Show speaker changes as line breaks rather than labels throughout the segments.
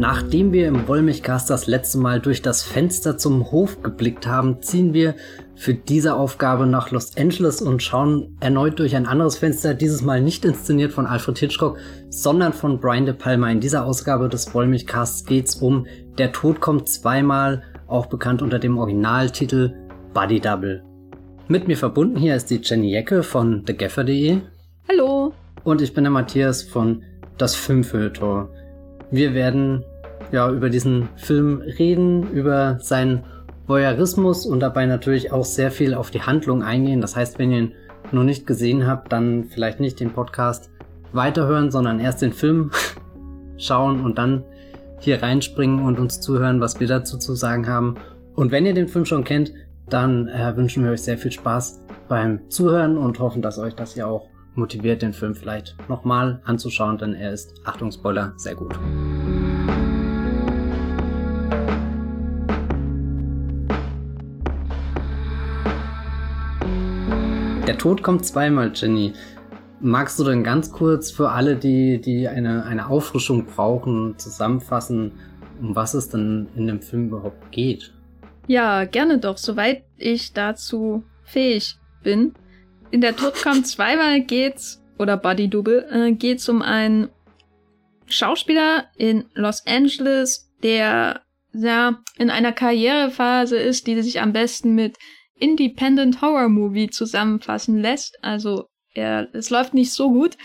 Nachdem wir im Wollmilchcast das letzte Mal durch das Fenster zum Hof geblickt haben, ziehen wir für diese Aufgabe nach Los Angeles und schauen erneut durch ein anderes Fenster, dieses Mal nicht inszeniert von Alfred Hitchcock, sondern von Brian De Palma. In dieser Ausgabe des Wollmilchcasts geht's um Der Tod kommt zweimal, auch bekannt unter dem Originaltitel Buddy Double. Mit mir verbunden hier ist die Jenny Jecke von TheGaffer.de.
Hallo.
Und ich bin der Matthias von Das Filmfilter. Wir werden ja über diesen Film reden, über seinen Voyeurismus und dabei natürlich auch sehr viel auf die Handlung eingehen. Das heißt, wenn ihr ihn noch nicht gesehen habt, dann vielleicht nicht den Podcast weiterhören, sondern erst den Film schauen und dann hier reinspringen und uns zuhören, was wir dazu zu sagen haben. Und wenn ihr den Film schon kennt, dann äh, wünschen wir euch sehr viel Spaß beim Zuhören und hoffen, dass euch das ja auch motiviert, den Film vielleicht nochmal anzuschauen, denn er ist, Achtung Spoiler, sehr gut. Der Tod kommt zweimal, Jenny. Magst du denn ganz kurz für alle, die, die eine, eine Auffrischung brauchen, zusammenfassen, um was es denn in dem Film überhaupt geht?
Ja, gerne doch, soweit ich dazu fähig bin. In der Tod kommt zweimal geht's, oder Body Double, äh, geht's um einen Schauspieler in Los Angeles, der ja in einer Karrierephase ist, die sich am besten mit Independent Horror Movie zusammenfassen lässt. Also er, es läuft nicht so gut.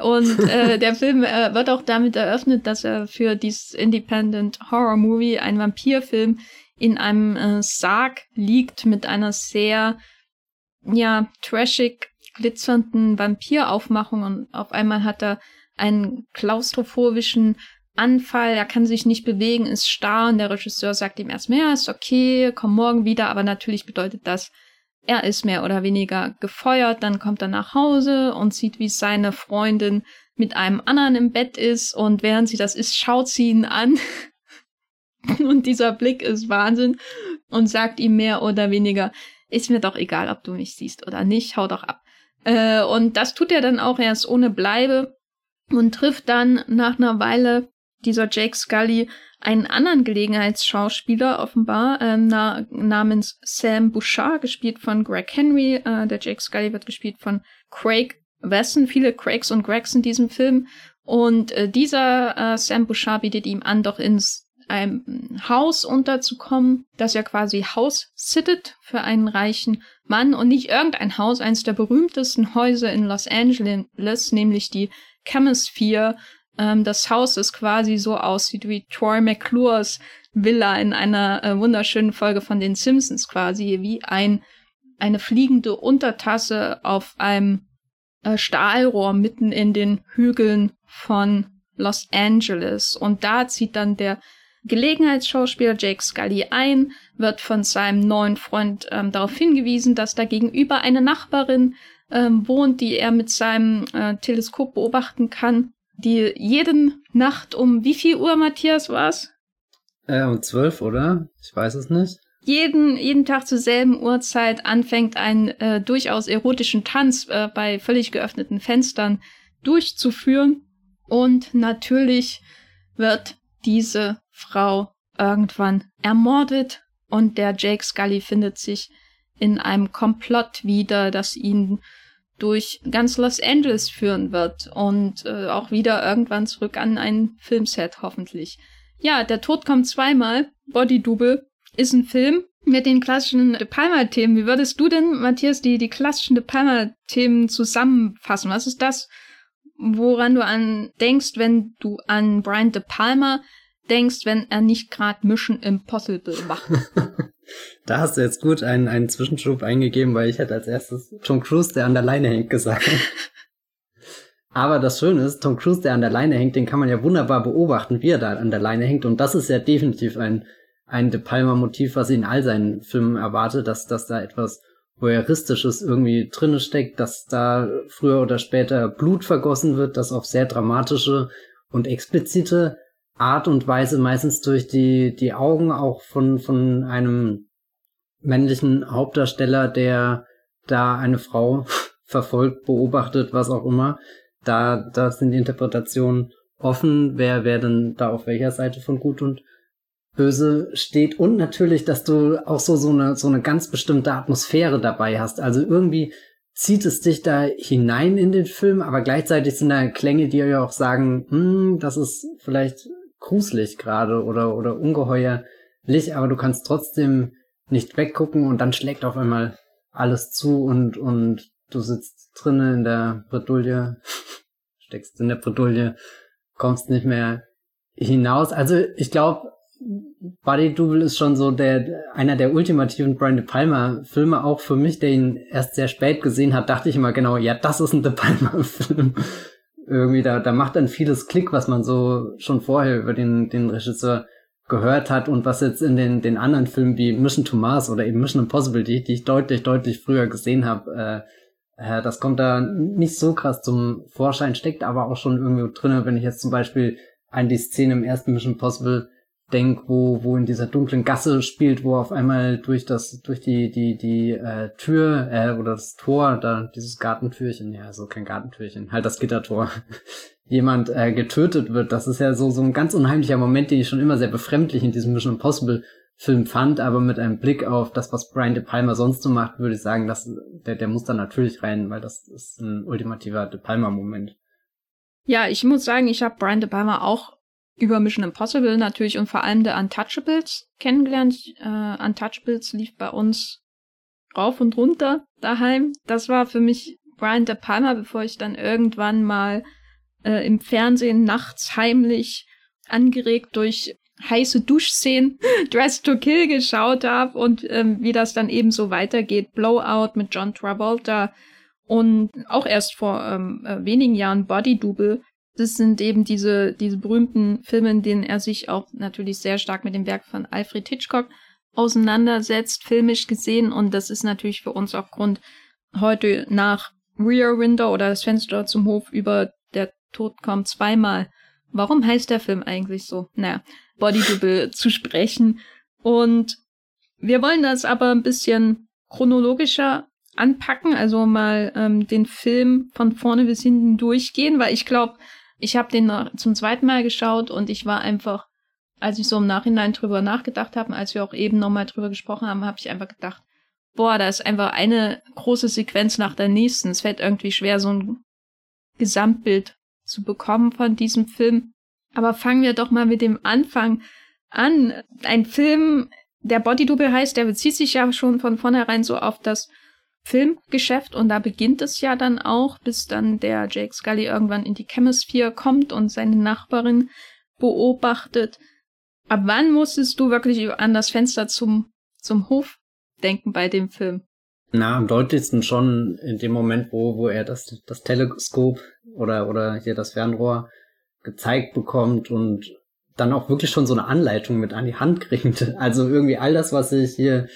Und äh, der Film äh, wird auch damit eröffnet, dass er für dieses Independent Horror Movie, ein Vampirfilm, in einem äh, Sarg liegt mit einer sehr, ja, trashig glitzernden Vampiraufmachung und auf einmal hat er einen klaustrophobischen Anfall, er kann sich nicht bewegen, ist starr und der Regisseur sagt ihm erstmal, ja, ist okay, komm morgen wieder, aber natürlich bedeutet das, er ist mehr oder weniger gefeuert, dann kommt er nach Hause und sieht, wie seine Freundin mit einem anderen im Bett ist und während sie das ist, schaut sie ihn an. Und dieser Blick ist Wahnsinn und sagt ihm mehr oder weniger, ist mir doch egal, ob du mich siehst oder nicht, hau doch ab. Äh, und das tut er dann auch erst ohne Bleibe und trifft dann nach einer Weile dieser Jake Scully einen anderen Gelegenheitsschauspieler offenbar äh, na, namens Sam Bouchard, gespielt von Greg Henry. Äh, der Jake Scully wird gespielt von Craig Wesson. Viele Craigs und Gregs in diesem Film. Und äh, dieser äh, Sam Bouchard bietet ihm an, doch ins einem Haus unterzukommen, das ja quasi Haus sittet für einen reichen Mann und nicht irgendein Haus, eines der berühmtesten Häuser in Los Angeles, nämlich die Chemisphere, ähm, das Haus, das quasi so aussieht wie Troy McClures Villa in einer äh, wunderschönen Folge von den Simpsons quasi, wie ein, eine fliegende Untertasse auf einem äh, Stahlrohr mitten in den Hügeln von Los Angeles. Und da zieht dann der Gelegenheitsschauspieler Jake Scully ein, wird von seinem neuen Freund ähm, darauf hingewiesen, dass da gegenüber eine Nachbarin ähm, wohnt, die er mit seinem äh, Teleskop beobachten kann die jeden Nacht um wie viel Uhr, Matthias, war's?
Äh, um zwölf, oder? Ich weiß es nicht.
Jeden, jeden Tag zur selben Uhrzeit anfängt, einen äh, durchaus erotischen Tanz äh, bei völlig geöffneten Fenstern durchzuführen. Und natürlich wird diese Frau irgendwann ermordet und der Jake Scully findet sich in einem Komplott wieder, das ihn durch ganz Los Angeles führen wird und äh, auch wieder irgendwann zurück an ein Filmset hoffentlich. Ja, der Tod kommt zweimal. Body Double ist ein Film mit den klassischen De Palma-Themen. Wie würdest du denn, Matthias, die, die klassischen De Palma-Themen zusammenfassen? Was ist das, woran du an denkst, wenn du an Brian De Palma denkst, wenn er nicht gerade Mission Impossible macht?
Da hast du jetzt gut einen, einen Zwischenschub eingegeben, weil ich hätte als erstes Tom Cruise, der an der Leine hängt, gesagt. Aber das Schöne ist, Tom Cruise, der an der Leine hängt, den kann man ja wunderbar beobachten, wie er da an der Leine hängt. Und das ist ja definitiv ein, ein De Palma-Motiv, was in all seinen Filmen erwartet, dass, dass da etwas Voyeuristisches irgendwie drinne steckt, dass da früher oder später Blut vergossen wird, das auf sehr dramatische und explizite Art und Weise meistens durch die, die Augen auch von, von einem männlichen Hauptdarsteller, der da eine Frau verfolgt, beobachtet, was auch immer, da, da sind die Interpretationen offen, wer, wer denn da auf welcher Seite von gut und böse steht und natürlich, dass du auch so, so eine, so eine ganz bestimmte Atmosphäre dabei hast. Also irgendwie zieht es dich da hinein in den Film, aber gleichzeitig sind da Klänge, die ja auch sagen, hm, das ist vielleicht gruselig gerade oder, oder ungeheuerlich, aber du kannst trotzdem nicht weggucken und dann schlägt auf einmal alles zu und, und du sitzt drinnen in der Bredouille, steckst in der Bredouille, kommst nicht mehr hinaus. Also ich glaube, Buddy Double ist schon so der einer der ultimativen Brian De Palma Filme auch für mich, der ihn erst sehr spät gesehen hat, dachte ich immer genau, ja, das ist ein De Palma Film. Irgendwie da da macht dann vieles Klick, was man so schon vorher über den den Regisseur gehört hat und was jetzt in den den anderen Filmen wie Mission to Mars oder eben Mission Impossible, die, die ich deutlich deutlich früher gesehen habe, äh, äh, das kommt da nicht so krass zum Vorschein, steckt aber auch schon irgendwie drinne, wenn ich jetzt zum Beispiel an die Szene im ersten Mission Impossible denk, wo, wo in dieser dunklen Gasse spielt, wo auf einmal durch das, durch die, die, die äh, Tür äh, oder das Tor, da dieses Gartentürchen, ja, so kein Gartentürchen, halt das Gittertor, jemand äh, getötet wird. Das ist ja so, so ein ganz unheimlicher Moment, den ich schon immer sehr befremdlich in diesem Mission Impossible Film fand, aber mit einem Blick auf das, was Brian De Palma sonst so macht, würde ich sagen, dass der, der muss da natürlich rein, weil das ist ein ultimativer De Palma Moment.
Ja, ich muss sagen, ich habe Brian De Palma auch über Mission Impossible natürlich und vor allem der Untouchables kennengelernt. Äh, Untouchables lief bei uns rauf und runter daheim. Das war für mich Brian De Palma, bevor ich dann irgendwann mal äh, im Fernsehen nachts heimlich angeregt durch heiße Duschszenen Dress to Kill geschaut habe und ähm, wie das dann eben so weitergeht. Blowout mit John Travolta und auch erst vor ähm, äh, wenigen Jahren Body Double das sind eben diese, diese berühmten Filme, in denen er sich auch natürlich sehr stark mit dem Werk von Alfred Hitchcock auseinandersetzt, filmisch gesehen. Und das ist natürlich für uns auch Grund, heute nach Rear Window oder das Fenster zum Hof über der Tod kommt zweimal. Warum heißt der Film eigentlich so? Naja, Body Double zu sprechen. Und wir wollen das aber ein bisschen chronologischer anpacken, also mal ähm, den Film von vorne bis hinten durchgehen, weil ich glaube, ich habe den zum zweiten Mal geschaut und ich war einfach, als ich so im Nachhinein drüber nachgedacht habe, als wir auch eben nochmal drüber gesprochen haben, habe ich einfach gedacht, boah, da ist einfach eine große Sequenz nach der nächsten. Es fällt irgendwie schwer, so ein Gesamtbild zu bekommen von diesem Film. Aber fangen wir doch mal mit dem Anfang an. Ein Film, der Body Double heißt, der bezieht sich ja schon von vornherein so auf das Filmgeschäft und da beginnt es ja dann auch, bis dann der Jake Scully irgendwann in die Chemisphere kommt und seine Nachbarin beobachtet. Ab wann musstest du wirklich an das Fenster zum, zum Hof denken bei dem Film?
Na, am deutlichsten schon in dem Moment, wo, wo er das, das Teleskop oder, oder hier das Fernrohr gezeigt bekommt und dann auch wirklich schon so eine Anleitung mit an die Hand kriegt. Also irgendwie all das, was ich hier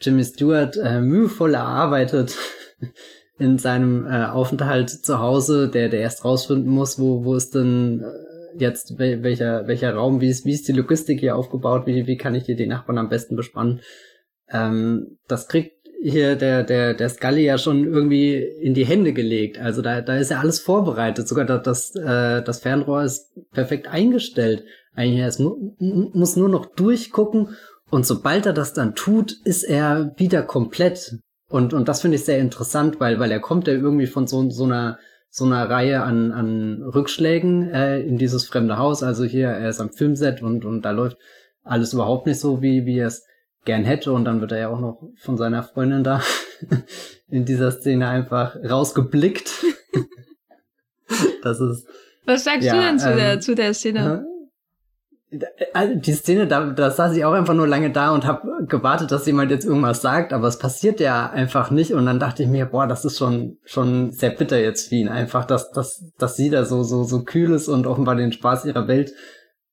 Jimmy Stewart äh, mühevoll erarbeitet in seinem äh, Aufenthalt zu Hause, der, der erst rausfinden muss, wo, wo ist denn äh, jetzt welcher, welcher Raum, wie ist, wie ist die Logistik hier aufgebaut, wie, wie kann ich hier die Nachbarn am besten bespannen. Ähm, das kriegt hier der, der, der Scully ja schon irgendwie in die Hände gelegt. Also da, da ist ja alles vorbereitet. Sogar das, äh, das Fernrohr ist perfekt eingestellt. Eigentlich, es mu muss nur noch durchgucken und sobald er das dann tut, ist er wieder komplett. Und, und das finde ich sehr interessant, weil, weil er kommt ja irgendwie von so, so einer, so einer Reihe an, an Rückschlägen äh, in dieses fremde Haus. Also hier, er ist am Filmset und, und da läuft alles überhaupt nicht so, wie, wie er es gern hätte. Und dann wird er ja auch noch von seiner Freundin da in dieser Szene einfach rausgeblickt. das ist.
Was sagst ja, du denn zu, ähm, der, zu der Szene?
Also die Szene, da, da saß ich auch einfach nur lange da und habe gewartet, dass jemand jetzt irgendwas sagt, aber es passiert ja einfach nicht. Und dann dachte ich mir, boah, das ist schon schon sehr bitter jetzt für ihn, einfach, dass dass dass sie da so so so kühl ist und offenbar den Spaß ihrer Welt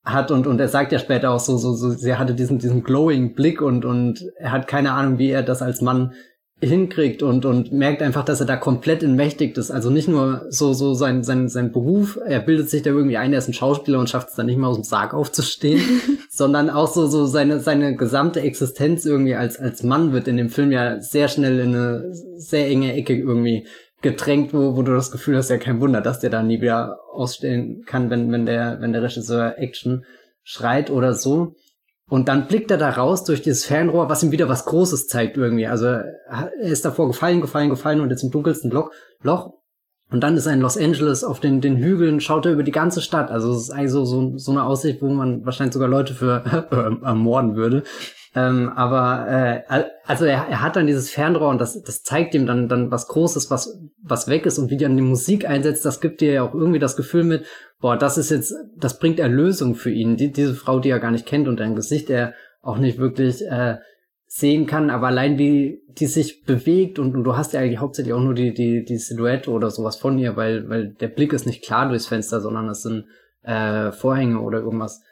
hat und und er sagt ja später auch so so so, sie hatte diesen diesen glowing Blick und und er hat keine Ahnung, wie er das als Mann hinkriegt und, und merkt einfach, dass er da komplett entmächtigt ist. Also nicht nur so, so sein, sein, sein Beruf, er bildet sich da irgendwie ein, er ist ein Schauspieler und schafft es dann nicht mal aus dem Sarg aufzustehen, sondern auch so, so seine, seine gesamte Existenz irgendwie als, als Mann wird in dem Film ja sehr schnell in eine sehr enge Ecke irgendwie gedrängt, wo, wo du das Gefühl hast, ja kein Wunder, dass der da nie wieder ausstellen kann, wenn, wenn der, wenn der Regisseur Action schreit oder so. Und dann blickt er da raus durch dieses Fernrohr, was ihm wieder was Großes zeigt irgendwie. Also er ist davor gefallen, gefallen, gefallen und jetzt im dunkelsten Loch. Loch. Und dann ist er in Los Angeles auf den, den Hügeln, schaut er über die ganze Stadt. Also es ist eigentlich so, so, so eine Aussicht, wo man wahrscheinlich sogar Leute für äh, ermorden würde. Ähm, aber äh, also er, er hat dann dieses Fernrohr und das, das zeigt ihm dann, dann was Großes, was, was weg ist und wie dann die Musik einsetzt, das gibt dir ja auch irgendwie das Gefühl mit, boah, das ist jetzt, das bringt Erlösung für ihn. Die, diese Frau, die er gar nicht kennt und deren Gesicht er auch nicht wirklich äh, sehen kann, aber allein wie die sich bewegt und, und du hast ja eigentlich hauptsächlich auch nur die, die, die Silhouette oder sowas von ihr, weil, weil der Blick ist nicht klar durchs Fenster, sondern es sind äh, Vorhänge oder irgendwas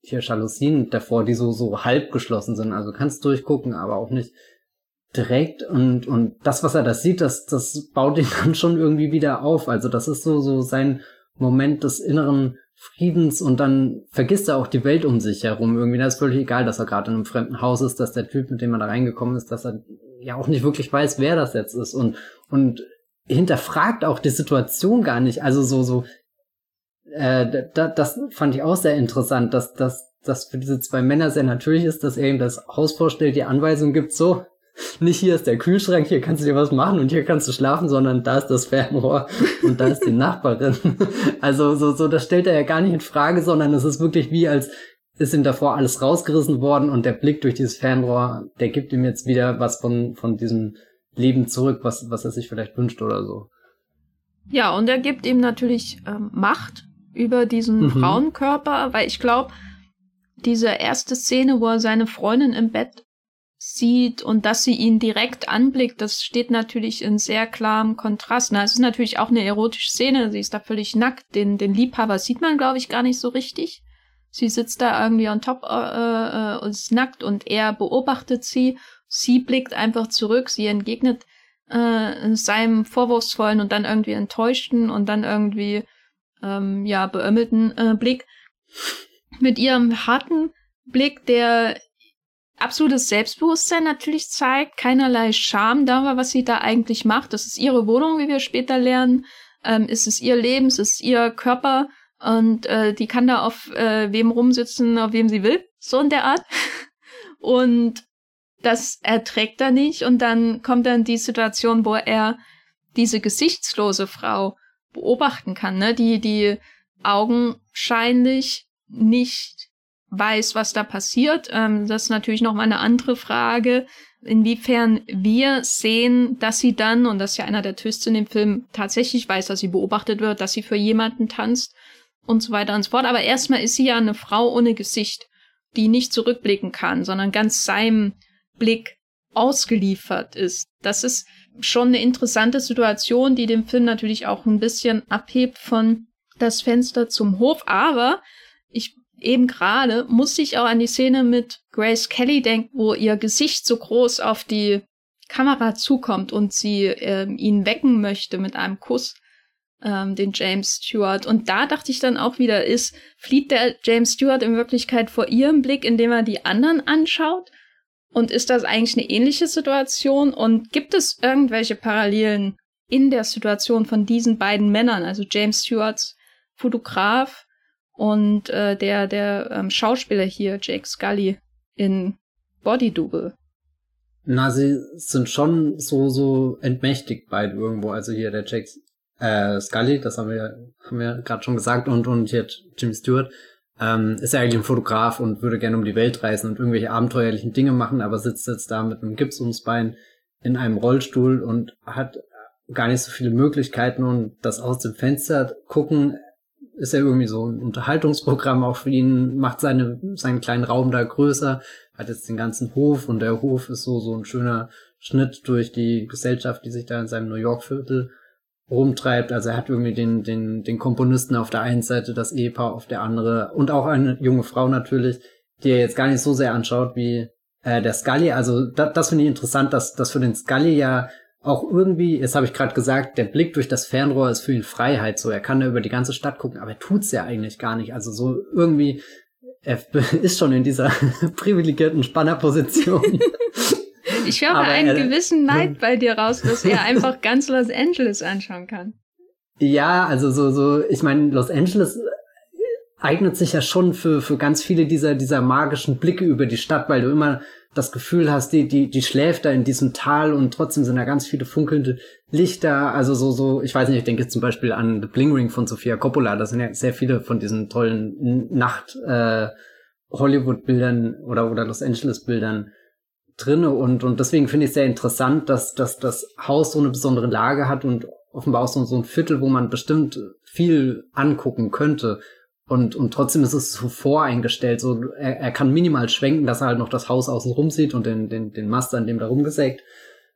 hier Jalousien davor, die so, so halb geschlossen sind. Also kannst durchgucken, aber auch nicht direkt. Und, und das, was er da sieht, das, das baut ihn dann schon irgendwie wieder auf. Also das ist so, so sein Moment des inneren Friedens und dann vergisst er auch die Welt um sich herum. Irgendwie, da ist völlig egal, dass er gerade in einem fremden Haus ist, dass der Typ, mit dem er da reingekommen ist, dass er ja auch nicht wirklich weiß, wer das jetzt ist und, und hinterfragt auch die Situation gar nicht. Also so, so, äh, da, das fand ich auch sehr interessant, dass, dass, dass für diese zwei Männer sehr natürlich ist, dass er ihm das Haus vorstellt, die Anweisung gibt, so, nicht hier ist der Kühlschrank, hier kannst du dir was machen und hier kannst du schlafen, sondern da ist das Fernrohr und da ist die Nachbarin. Also so, so, das stellt er ja gar nicht in Frage, sondern es ist wirklich wie als ist ihm davor alles rausgerissen worden und der Blick durch dieses Fernrohr, der gibt ihm jetzt wieder was von, von diesem Leben zurück, was, was er sich vielleicht wünscht oder so.
Ja, und er gibt ihm natürlich ähm, Macht über diesen mhm. Frauenkörper, weil ich glaube, diese erste Szene, wo er seine Freundin im Bett sieht und dass sie ihn direkt anblickt, das steht natürlich in sehr klarem Kontrast. Na, es ist natürlich auch eine erotische Szene, sie ist da völlig nackt, den, den Liebhaber sieht man, glaube ich, gar nicht so richtig. Sie sitzt da irgendwie on top äh, äh, und ist nackt und er beobachtet sie. Sie blickt einfach zurück, sie entgegnet äh, seinem vorwurfsvollen und dann irgendwie enttäuschten und dann irgendwie ähm, ja beömmelten äh, Blick. Mit ihrem harten Blick, der absolutes Selbstbewusstsein natürlich zeigt, keinerlei Scham darüber, was sie da eigentlich macht. Das ist ihre Wohnung, wie wir später lernen. Ähm, es ist ihr Leben, es ist ihr Körper und äh, die kann da auf äh, wem rumsitzen, auf wem sie will, so in der Art. Und das erträgt er nicht und dann kommt dann die Situation, wo er diese gesichtslose Frau beobachten kann, ne? die die augenscheinlich nicht weiß, was da passiert. Ähm, das ist natürlich noch mal eine andere Frage, inwiefern wir sehen, dass sie dann, und das ist ja einer der Twists in dem Film, tatsächlich weiß, dass sie beobachtet wird, dass sie für jemanden tanzt und so weiter und so fort. Aber erstmal ist sie ja eine Frau ohne Gesicht, die nicht zurückblicken kann, sondern ganz seinem Blick ausgeliefert ist. Das ist schon eine interessante Situation, die den Film natürlich auch ein bisschen abhebt von das Fenster zum Hof. Aber ich eben gerade musste ich auch an die Szene mit Grace Kelly denken, wo ihr Gesicht so groß auf die Kamera zukommt und sie ähm, ihn wecken möchte mit einem Kuss, ähm, den James Stewart. Und da dachte ich dann auch wieder, ist, flieht der James Stewart in Wirklichkeit vor ihrem Blick, indem er die anderen anschaut? Und ist das eigentlich eine ähnliche Situation? Und gibt es irgendwelche Parallelen in der Situation von diesen beiden Männern, also James Stewarts Fotograf und äh, der, der ähm, Schauspieler hier, Jake Scully, in Body Double.
Na, sie sind schon so, so entmächtigt beide irgendwo. Also hier der Jake äh, Scully, das haben wir, haben wir gerade schon gesagt, und, und hier Jim Stewart, ähm, ist ja eigentlich ein Fotograf und würde gerne um die Welt reisen und irgendwelche abenteuerlichen Dinge machen, aber sitzt jetzt da mit einem Gips ums Bein in einem Rollstuhl und hat gar nicht so viele Möglichkeiten. Und das aus dem Fenster gucken ist ja irgendwie so ein Unterhaltungsprogramm auch für ihn, macht seine, seinen kleinen Raum da größer, hat jetzt den ganzen Hof und der Hof ist so, so ein schöner Schnitt durch die Gesellschaft, die sich da in seinem New York Viertel rumtreibt. Also er hat irgendwie den, den, den Komponisten auf der einen Seite, das Ehepaar auf der andere und auch eine junge Frau natürlich, die er jetzt gar nicht so sehr anschaut wie äh, der Scully. Also da, das finde ich interessant, dass, dass für den Scully ja auch irgendwie, jetzt habe ich gerade gesagt, der Blick durch das Fernrohr ist für ihn Freiheit. So, er kann da über die ganze Stadt gucken, aber er tut's ja eigentlich gar nicht. Also so irgendwie, er ist schon in dieser privilegierten Spannerposition.
Ich höre einen äh, gewissen Neid bei dir raus, dass er einfach ganz Los Angeles anschauen kann.
Ja, also so, so, ich meine, Los Angeles eignet sich ja schon für, für ganz viele dieser, dieser magischen Blicke über die Stadt, weil du immer das Gefühl hast, die, die, die schläft da in diesem Tal und trotzdem sind da ganz viele funkelnde Lichter. Also so, so, ich weiß nicht, ich denke jetzt zum Beispiel an The Bling Ring von Sofia Coppola. Da sind ja sehr viele von diesen tollen Nacht, äh, Hollywood-Bildern oder, oder Los Angeles-Bildern drinne und, und deswegen finde ich es sehr interessant, dass, dass das Haus so eine besondere Lage hat und offenbar auch so, so ein Viertel, wo man bestimmt viel angucken könnte. Und, und trotzdem ist es so voreingestellt. So, er, er kann minimal schwenken, dass er halt noch das Haus außen rum sieht und den, den, den Mast, an dem da rumgesägt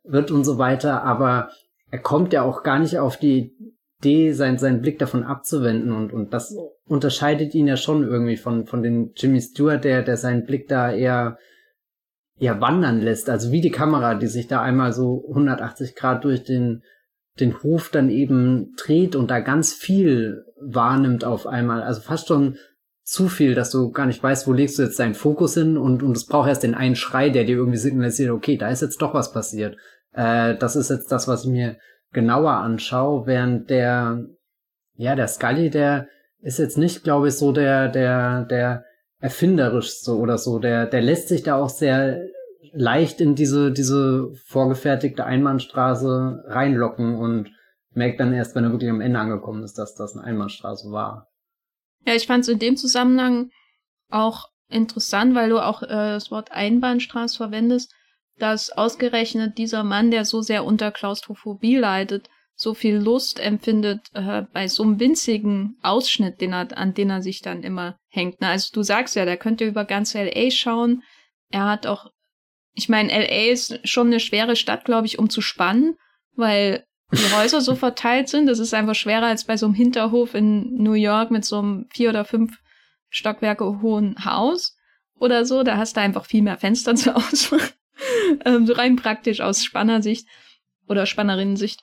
wird und so weiter. Aber er kommt ja auch gar nicht auf die Idee, sein, seinen Blick davon abzuwenden. Und, und das unterscheidet ihn ja schon irgendwie von, von den Jimmy Stewart, der, der seinen Blick da eher, eher wandern lässt. Also wie die Kamera, die sich da einmal so 180 Grad durch den, den Hof dann eben dreht und da ganz viel wahrnimmt auf einmal. Also fast schon zu viel, dass du gar nicht weißt, wo legst du jetzt deinen Fokus hin und, und es braucht erst den einen Schrei, der dir irgendwie signalisiert, okay, da ist jetzt doch was passiert. Äh, das ist jetzt das, was ich mir genauer anschaue, während der, ja, der Scully, der ist jetzt nicht, glaube ich, so der, der, der erfinderischste oder so, der, der lässt sich da auch sehr leicht in diese, diese vorgefertigte Einbahnstraße reinlocken und merkt dann erst, wenn er wirklich am Ende angekommen ist, dass das eine Einbahnstraße war.
Ja, ich fand es in dem Zusammenhang auch interessant, weil du auch äh, das Wort Einbahnstraße verwendest, dass ausgerechnet dieser Mann, der so sehr unter Klaustrophobie leidet, so viel Lust empfindet äh, bei so einem winzigen Ausschnitt, den er, an den er sich dann immer hängt. Na, also du sagst ja, der könnte über ganz LA schauen. Er hat auch, ich meine, LA ist schon eine schwere Stadt, glaube ich, um zu spannen, weil die Häuser so verteilt sind. Das ist einfach schwerer als bei so einem Hinterhof in New York mit so einem vier oder fünf Stockwerke hohen Haus oder so. Da hast du einfach viel mehr Fenster zur Auswahl. ähm, so rein praktisch aus Spannersicht oder Spannerinnensicht.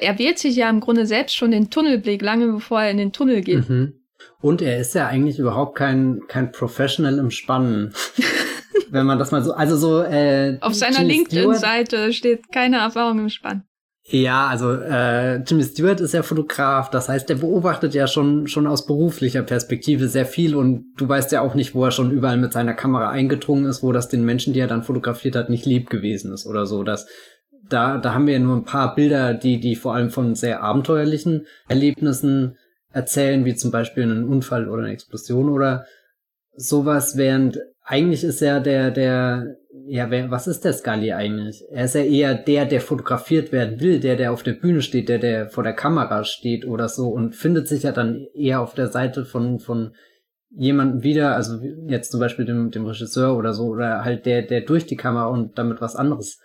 Er wählt sich ja im Grunde selbst schon den Tunnelblick, lange bevor er in den Tunnel geht. Mhm.
Und er ist ja eigentlich überhaupt kein, kein Professional im Spannen. Wenn man das mal so, also so, äh,
Auf seiner LinkedIn-Seite steht keine Erfahrung im Spannen.
Ja, also äh, Jimmy Stewart ist ja Fotograf, das heißt, der beobachtet ja schon schon aus beruflicher Perspektive sehr viel und du weißt ja auch nicht, wo er schon überall mit seiner Kamera eingedrungen ist, wo das den Menschen, die er dann fotografiert hat, nicht lieb gewesen ist oder so. Das da da haben wir nur ein paar Bilder, die die vor allem von sehr abenteuerlichen Erlebnissen erzählen, wie zum Beispiel einen Unfall oder eine Explosion oder sowas, während eigentlich ist ja der der ja, wer, was ist der Scully eigentlich? Er ist ja eher der, der fotografiert werden will, der, der auf der Bühne steht, der, der vor der Kamera steht oder so und findet sich ja dann eher auf der Seite von, von jemandem wieder, also jetzt zum Beispiel dem, dem Regisseur oder so, oder halt der, der durch die Kamera und damit was anderes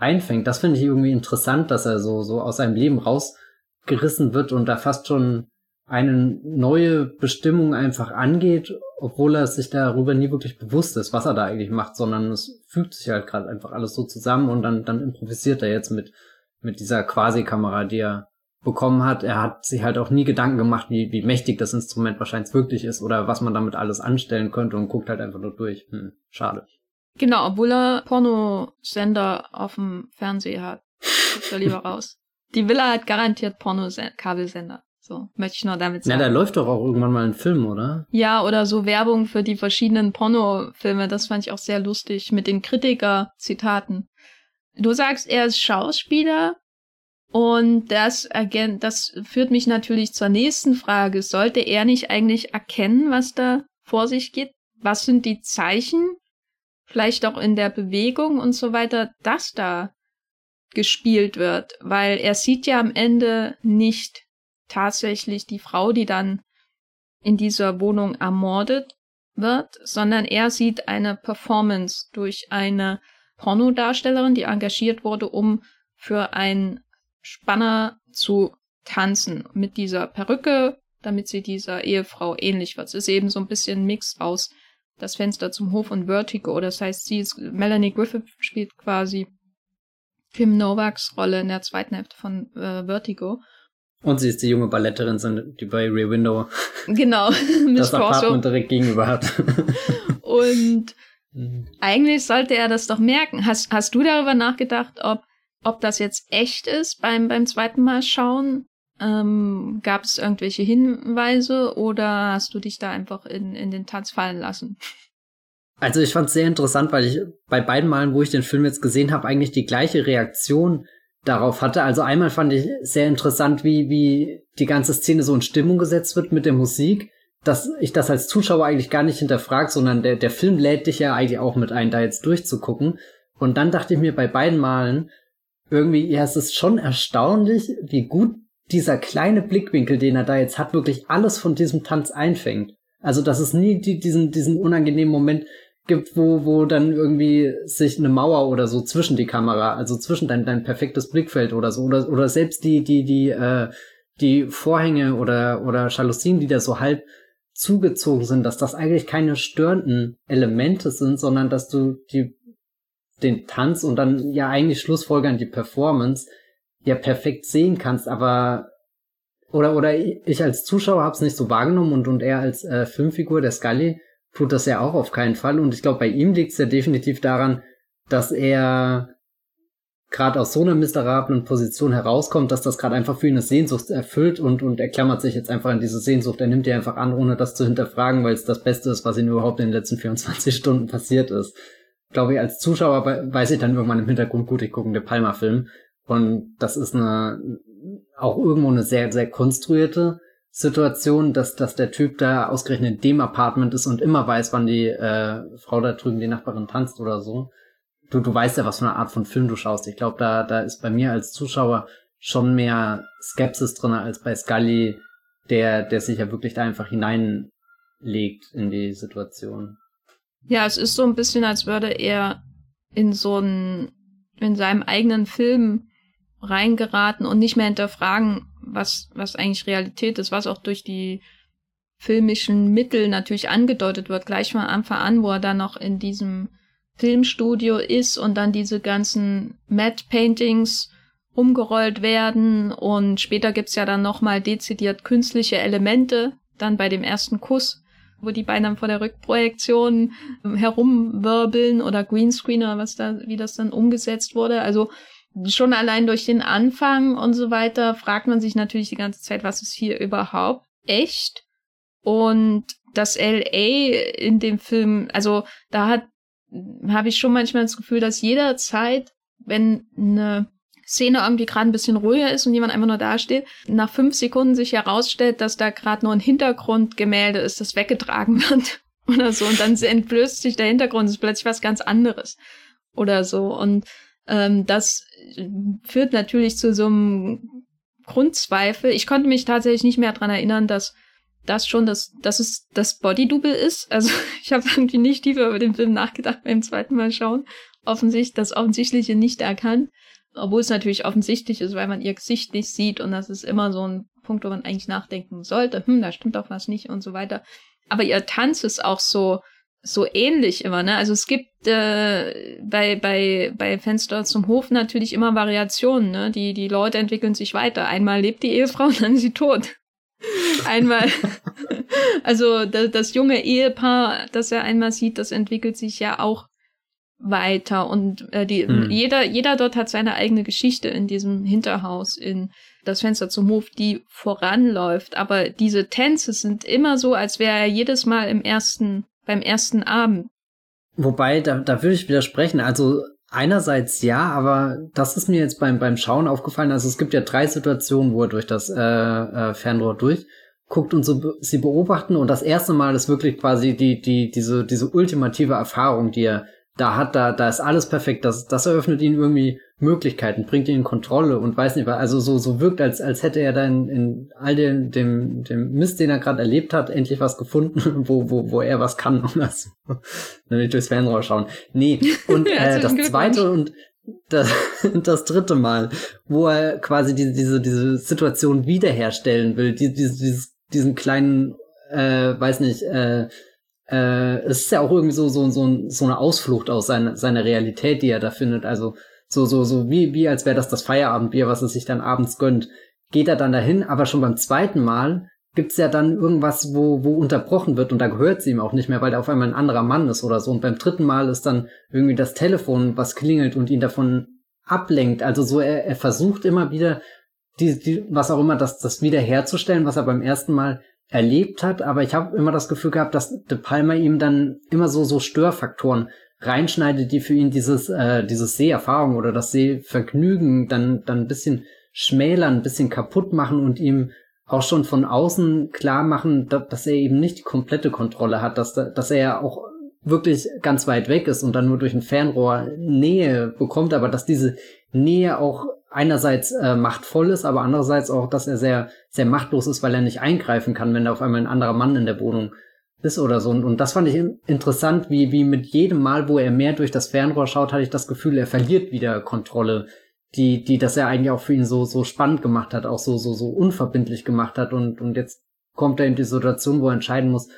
einfängt. Das finde ich irgendwie interessant, dass er so, so aus seinem Leben rausgerissen wird und da fast schon eine neue Bestimmung einfach angeht, obwohl er sich darüber nie wirklich bewusst ist, was er da eigentlich macht, sondern es fügt sich halt gerade einfach alles so zusammen und dann, dann improvisiert er jetzt mit, mit dieser Quasi-Kamera, die er bekommen hat. Er hat sich halt auch nie Gedanken gemacht, wie, wie mächtig das Instrument wahrscheinlich wirklich ist oder was man damit alles anstellen könnte und guckt halt einfach nur durch. Hm, schade.
Genau, obwohl er Pornosender auf dem Fernseher hat. Guckt er lieber raus. Die Villa hat garantiert Porno-Kabelsender. So, möchte ich nur damit sagen.
Ja, da läuft doch auch irgendwann mal ein Film, oder?
Ja, oder so Werbung für die verschiedenen Pornofilme. Das fand ich auch sehr lustig mit den Kritiker-Zitaten. Du sagst, er ist Schauspieler und das, das führt mich natürlich zur nächsten Frage. Sollte er nicht eigentlich erkennen, was da vor sich geht? Was sind die Zeichen, vielleicht auch in der Bewegung und so weiter, dass da gespielt wird? Weil er sieht ja am Ende nicht tatsächlich die Frau, die dann in dieser Wohnung ermordet wird, sondern er sieht eine Performance durch eine Pornodarstellerin, die engagiert wurde, um für einen Spanner zu tanzen mit dieser Perücke, damit sie dieser Ehefrau ähnlich wird. Es ist eben so ein bisschen Mix aus das Fenster zum Hof und Vertigo. Das heißt, sie ist, Melanie Griffith spielt quasi Kim Novaks Rolle in der zweiten Hälfte von äh, Vertigo.
Und sie ist die junge Balletterin, die bei Rear Window
genau,
das Apartment direkt gegenüber hat.
und Mhm. Eigentlich sollte er das doch merken. Hast, hast du darüber nachgedacht, ob, ob das jetzt echt ist beim, beim zweiten Mal schauen? Ähm, Gab es irgendwelche Hinweise oder hast du dich da einfach in, in den Tanz fallen lassen?
Also ich fand es sehr interessant, weil ich bei beiden Malen, wo ich den Film jetzt gesehen habe, eigentlich die gleiche Reaktion darauf hatte. Also einmal fand ich sehr interessant, wie, wie die ganze Szene so in Stimmung gesetzt wird mit der Musik, dass ich das als Zuschauer eigentlich gar nicht hinterfragt, sondern der, der Film lädt dich ja eigentlich auch mit ein, da jetzt durchzugucken. Und dann dachte ich mir bei beiden Malen irgendwie, ja, es ist schon erstaunlich, wie gut dieser kleine Blickwinkel, den er da jetzt hat, wirklich alles von diesem Tanz einfängt. Also, dass es nie die, diesen, diesen unangenehmen Moment gibt, wo, wo dann irgendwie sich eine Mauer oder so zwischen die Kamera, also zwischen dein, dein perfektes Blickfeld oder so, oder, oder selbst die, die, die, äh, die Vorhänge oder, oder Jalousien, die da so halb zugezogen sind, dass das eigentlich keine störenden Elemente sind, sondern dass du die, den Tanz und dann ja eigentlich Schlussfolgern die Performance ja perfekt sehen kannst, aber oder oder ich als Zuschauer habe es nicht so wahrgenommen und und er als äh, Filmfigur der Scully tut das ja auch auf keinen Fall. Und ich glaube bei ihm liegt es ja definitiv daran, dass er gerade aus so einer miserablen Position herauskommt, dass das gerade einfach für ihn eine Sehnsucht erfüllt und und er klammert sich jetzt einfach an diese Sehnsucht, er nimmt die einfach an, ohne das zu hinterfragen, weil es das Beste ist, was ihm überhaupt in den letzten 24 Stunden passiert ist. Glaube ich, als Zuschauer weiß ich dann irgendwann im Hintergrund, gut, ich gucke einen De Palma-Film und das ist eine, auch irgendwo eine sehr, sehr konstruierte Situation, dass, dass der Typ da ausgerechnet in dem Apartment ist und immer weiß, wann die äh, Frau da drüben, die Nachbarin, tanzt oder so. Du, du weißt ja, was für eine Art von Film du schaust. Ich glaube, da, da ist bei mir als Zuschauer schon mehr Skepsis drin als bei Scully, der, der sich ja wirklich da einfach hineinlegt in die Situation.
Ja, es ist so ein bisschen, als würde er in so einen, in seinem eigenen Film reingeraten und nicht mehr hinterfragen, was, was eigentlich Realität ist, was auch durch die filmischen Mittel natürlich angedeutet wird, gleich mal Anfang an, wo er dann noch in diesem Filmstudio ist und dann diese ganzen Matte Paintings umgerollt werden und später gibt's ja dann nochmal dezidiert künstliche Elemente, dann bei dem ersten Kuss, wo die beiden dann vor der Rückprojektion herumwirbeln oder Greenscreen oder was da, wie das dann umgesetzt wurde. Also schon allein durch den Anfang und so weiter fragt man sich natürlich die ganze Zeit, was ist hier überhaupt echt? Und das LA in dem Film, also da hat habe ich schon manchmal das Gefühl, dass jederzeit, wenn eine Szene irgendwie gerade ein bisschen ruhiger ist und jemand einfach nur dasteht, nach fünf Sekunden sich herausstellt, dass da gerade nur ein Hintergrundgemälde ist, das weggetragen wird oder so und dann entblößt sich der Hintergrund, ist plötzlich was ganz anderes oder so und ähm, das führt natürlich zu so einem Grundzweifel. Ich konnte mich tatsächlich nicht mehr dran erinnern, dass das schon das, dass es das Body-Double ist. Also ich habe irgendwie nicht tiefer über den Film nachgedacht beim zweiten Mal schauen. Offensichtlich das Offensichtliche nicht erkannt. Obwohl es natürlich offensichtlich ist, weil man ihr Gesicht nicht sieht und das ist immer so ein Punkt, wo man eigentlich nachdenken sollte. Hm, da stimmt doch was nicht und so weiter. Aber ihr Tanz ist auch so, so ähnlich immer, ne? Also es gibt äh, bei, bei, bei Fenster zum Hof natürlich immer Variationen, ne? Die, die Leute entwickeln sich weiter. Einmal lebt die Ehefrau und dann ist sie tot. einmal, also das, das junge Ehepaar, das er einmal sieht, das entwickelt sich ja auch weiter und äh, die, hm. jeder, jeder dort hat seine eigene Geschichte in diesem Hinterhaus, in das Fenster zum Hof, die voranläuft. Aber diese Tänze sind immer so, als wäre er jedes Mal im ersten beim ersten Abend.
Wobei, da, da würde ich widersprechen. Also einerseits ja, aber das ist mir jetzt beim, beim Schauen aufgefallen. Also es gibt ja drei Situationen, wo er durch das äh, äh, Fernrohr durchguckt und so sie beobachten. Und das erste Mal ist wirklich quasi die, die, diese, diese ultimative Erfahrung, die er da hat, da, da ist alles perfekt. Das, das eröffnet ihn irgendwie Möglichkeiten, bringt ihn in Kontrolle und weiß nicht, also so, so wirkt, als, als hätte er dann in all dem, dem, dem Mist, den er gerade erlebt hat, endlich was gefunden, wo, wo, wo er was kann und das nicht durchs Fernrohr schauen. Nee, und ja, äh, das zweite und das, das dritte Mal, wo er quasi diese, diese, diese Situation wiederherstellen will, die, diese, dieses, diesen kleinen, äh, weiß nicht, äh, äh, es ist ja auch irgendwie so, so, so, so eine Ausflucht aus seiner, seiner Realität, die er da findet. Also so, so, so, wie, wie als wäre das das Feierabendbier, was er sich dann abends gönnt. Geht er dann dahin, aber schon beim zweiten Mal gibt's ja dann irgendwas, wo, wo unterbrochen wird und da gehört sie ihm auch nicht mehr, weil er auf einmal ein anderer Mann ist oder so. Und beim dritten Mal ist dann irgendwie das Telefon, was klingelt und ihn davon ablenkt. Also so, er, er versucht immer wieder, die, die, was auch immer, das, das wiederherzustellen, was er beim ersten Mal erlebt hat. Aber ich habe immer das Gefühl gehabt, dass De Palma ihm dann immer so, so Störfaktoren reinschneidet, die für ihn dieses, äh, dieses Seherfahrung oder das Sehvergnügen dann, dann ein bisschen schmälern, ein bisschen kaputt machen und ihm auch schon von außen klar machen, dass er eben nicht die komplette Kontrolle hat, dass, dass er ja auch wirklich ganz weit weg ist und dann nur durch ein Fernrohr Nähe bekommt, aber dass diese Nähe auch einerseits äh, machtvoll ist, aber andererseits auch, dass er sehr, sehr machtlos ist, weil er nicht eingreifen kann, wenn da auf einmal ein anderer Mann in der Wohnung ist oder so. Und, und das fand ich interessant, wie, wie mit jedem Mal, wo er mehr durch das Fernrohr schaut, hatte ich das Gefühl, er verliert wieder Kontrolle die, die das ja eigentlich auch für ihn so, so spannend gemacht hat, auch so, so, so unverbindlich gemacht hat und, und jetzt kommt er in die Situation, wo er entscheiden muss,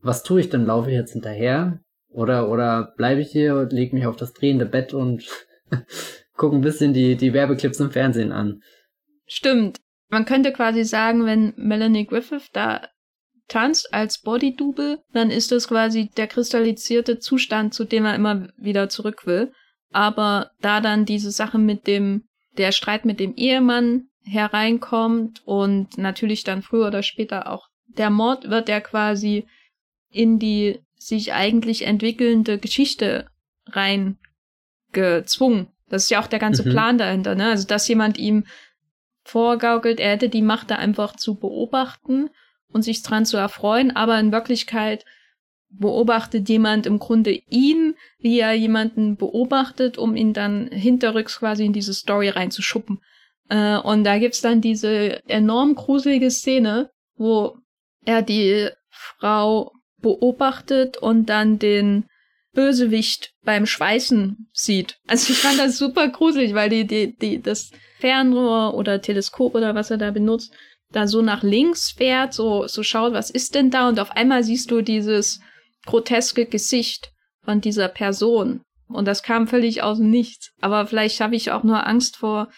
was tue ich denn? Laufe ich jetzt hinterher? Oder, oder bleibe ich hier und lege mich auf das drehende Bett und gucke ein bisschen die, die Werbeclips im Fernsehen an?
Stimmt. Man könnte quasi sagen, wenn Melanie Griffith da tanzt als Body-Double, dann ist das quasi der kristallisierte Zustand, zu dem er immer wieder zurück will. Aber da dann diese Sache mit dem, der Streit mit dem Ehemann hereinkommt und natürlich dann früher oder später auch der Mord wird ja quasi in die sich eigentlich entwickelnde Geschichte reingezwungen. Das ist ja auch der ganze mhm. Plan dahinter, ne? Also, dass jemand ihm vorgaukelt, er hätte die Macht da einfach zu beobachten und sich dran zu erfreuen, aber in Wirklichkeit beobachtet jemand im Grunde ihn, wie er jemanden beobachtet, um ihn dann hinterrücks quasi in diese Story reinzuschuppen. Äh, und da gibt's dann diese enorm gruselige Szene, wo er die Frau beobachtet und dann den Bösewicht beim Schweißen sieht. Also ich fand das super gruselig, weil die, die, die, das Fernrohr oder Teleskop oder was er da benutzt, da so nach links fährt, so, so schaut, was ist denn da? Und auf einmal siehst du dieses groteske Gesicht von dieser Person. Und das kam völlig aus dem Nichts. Aber vielleicht habe ich auch nur Angst vor,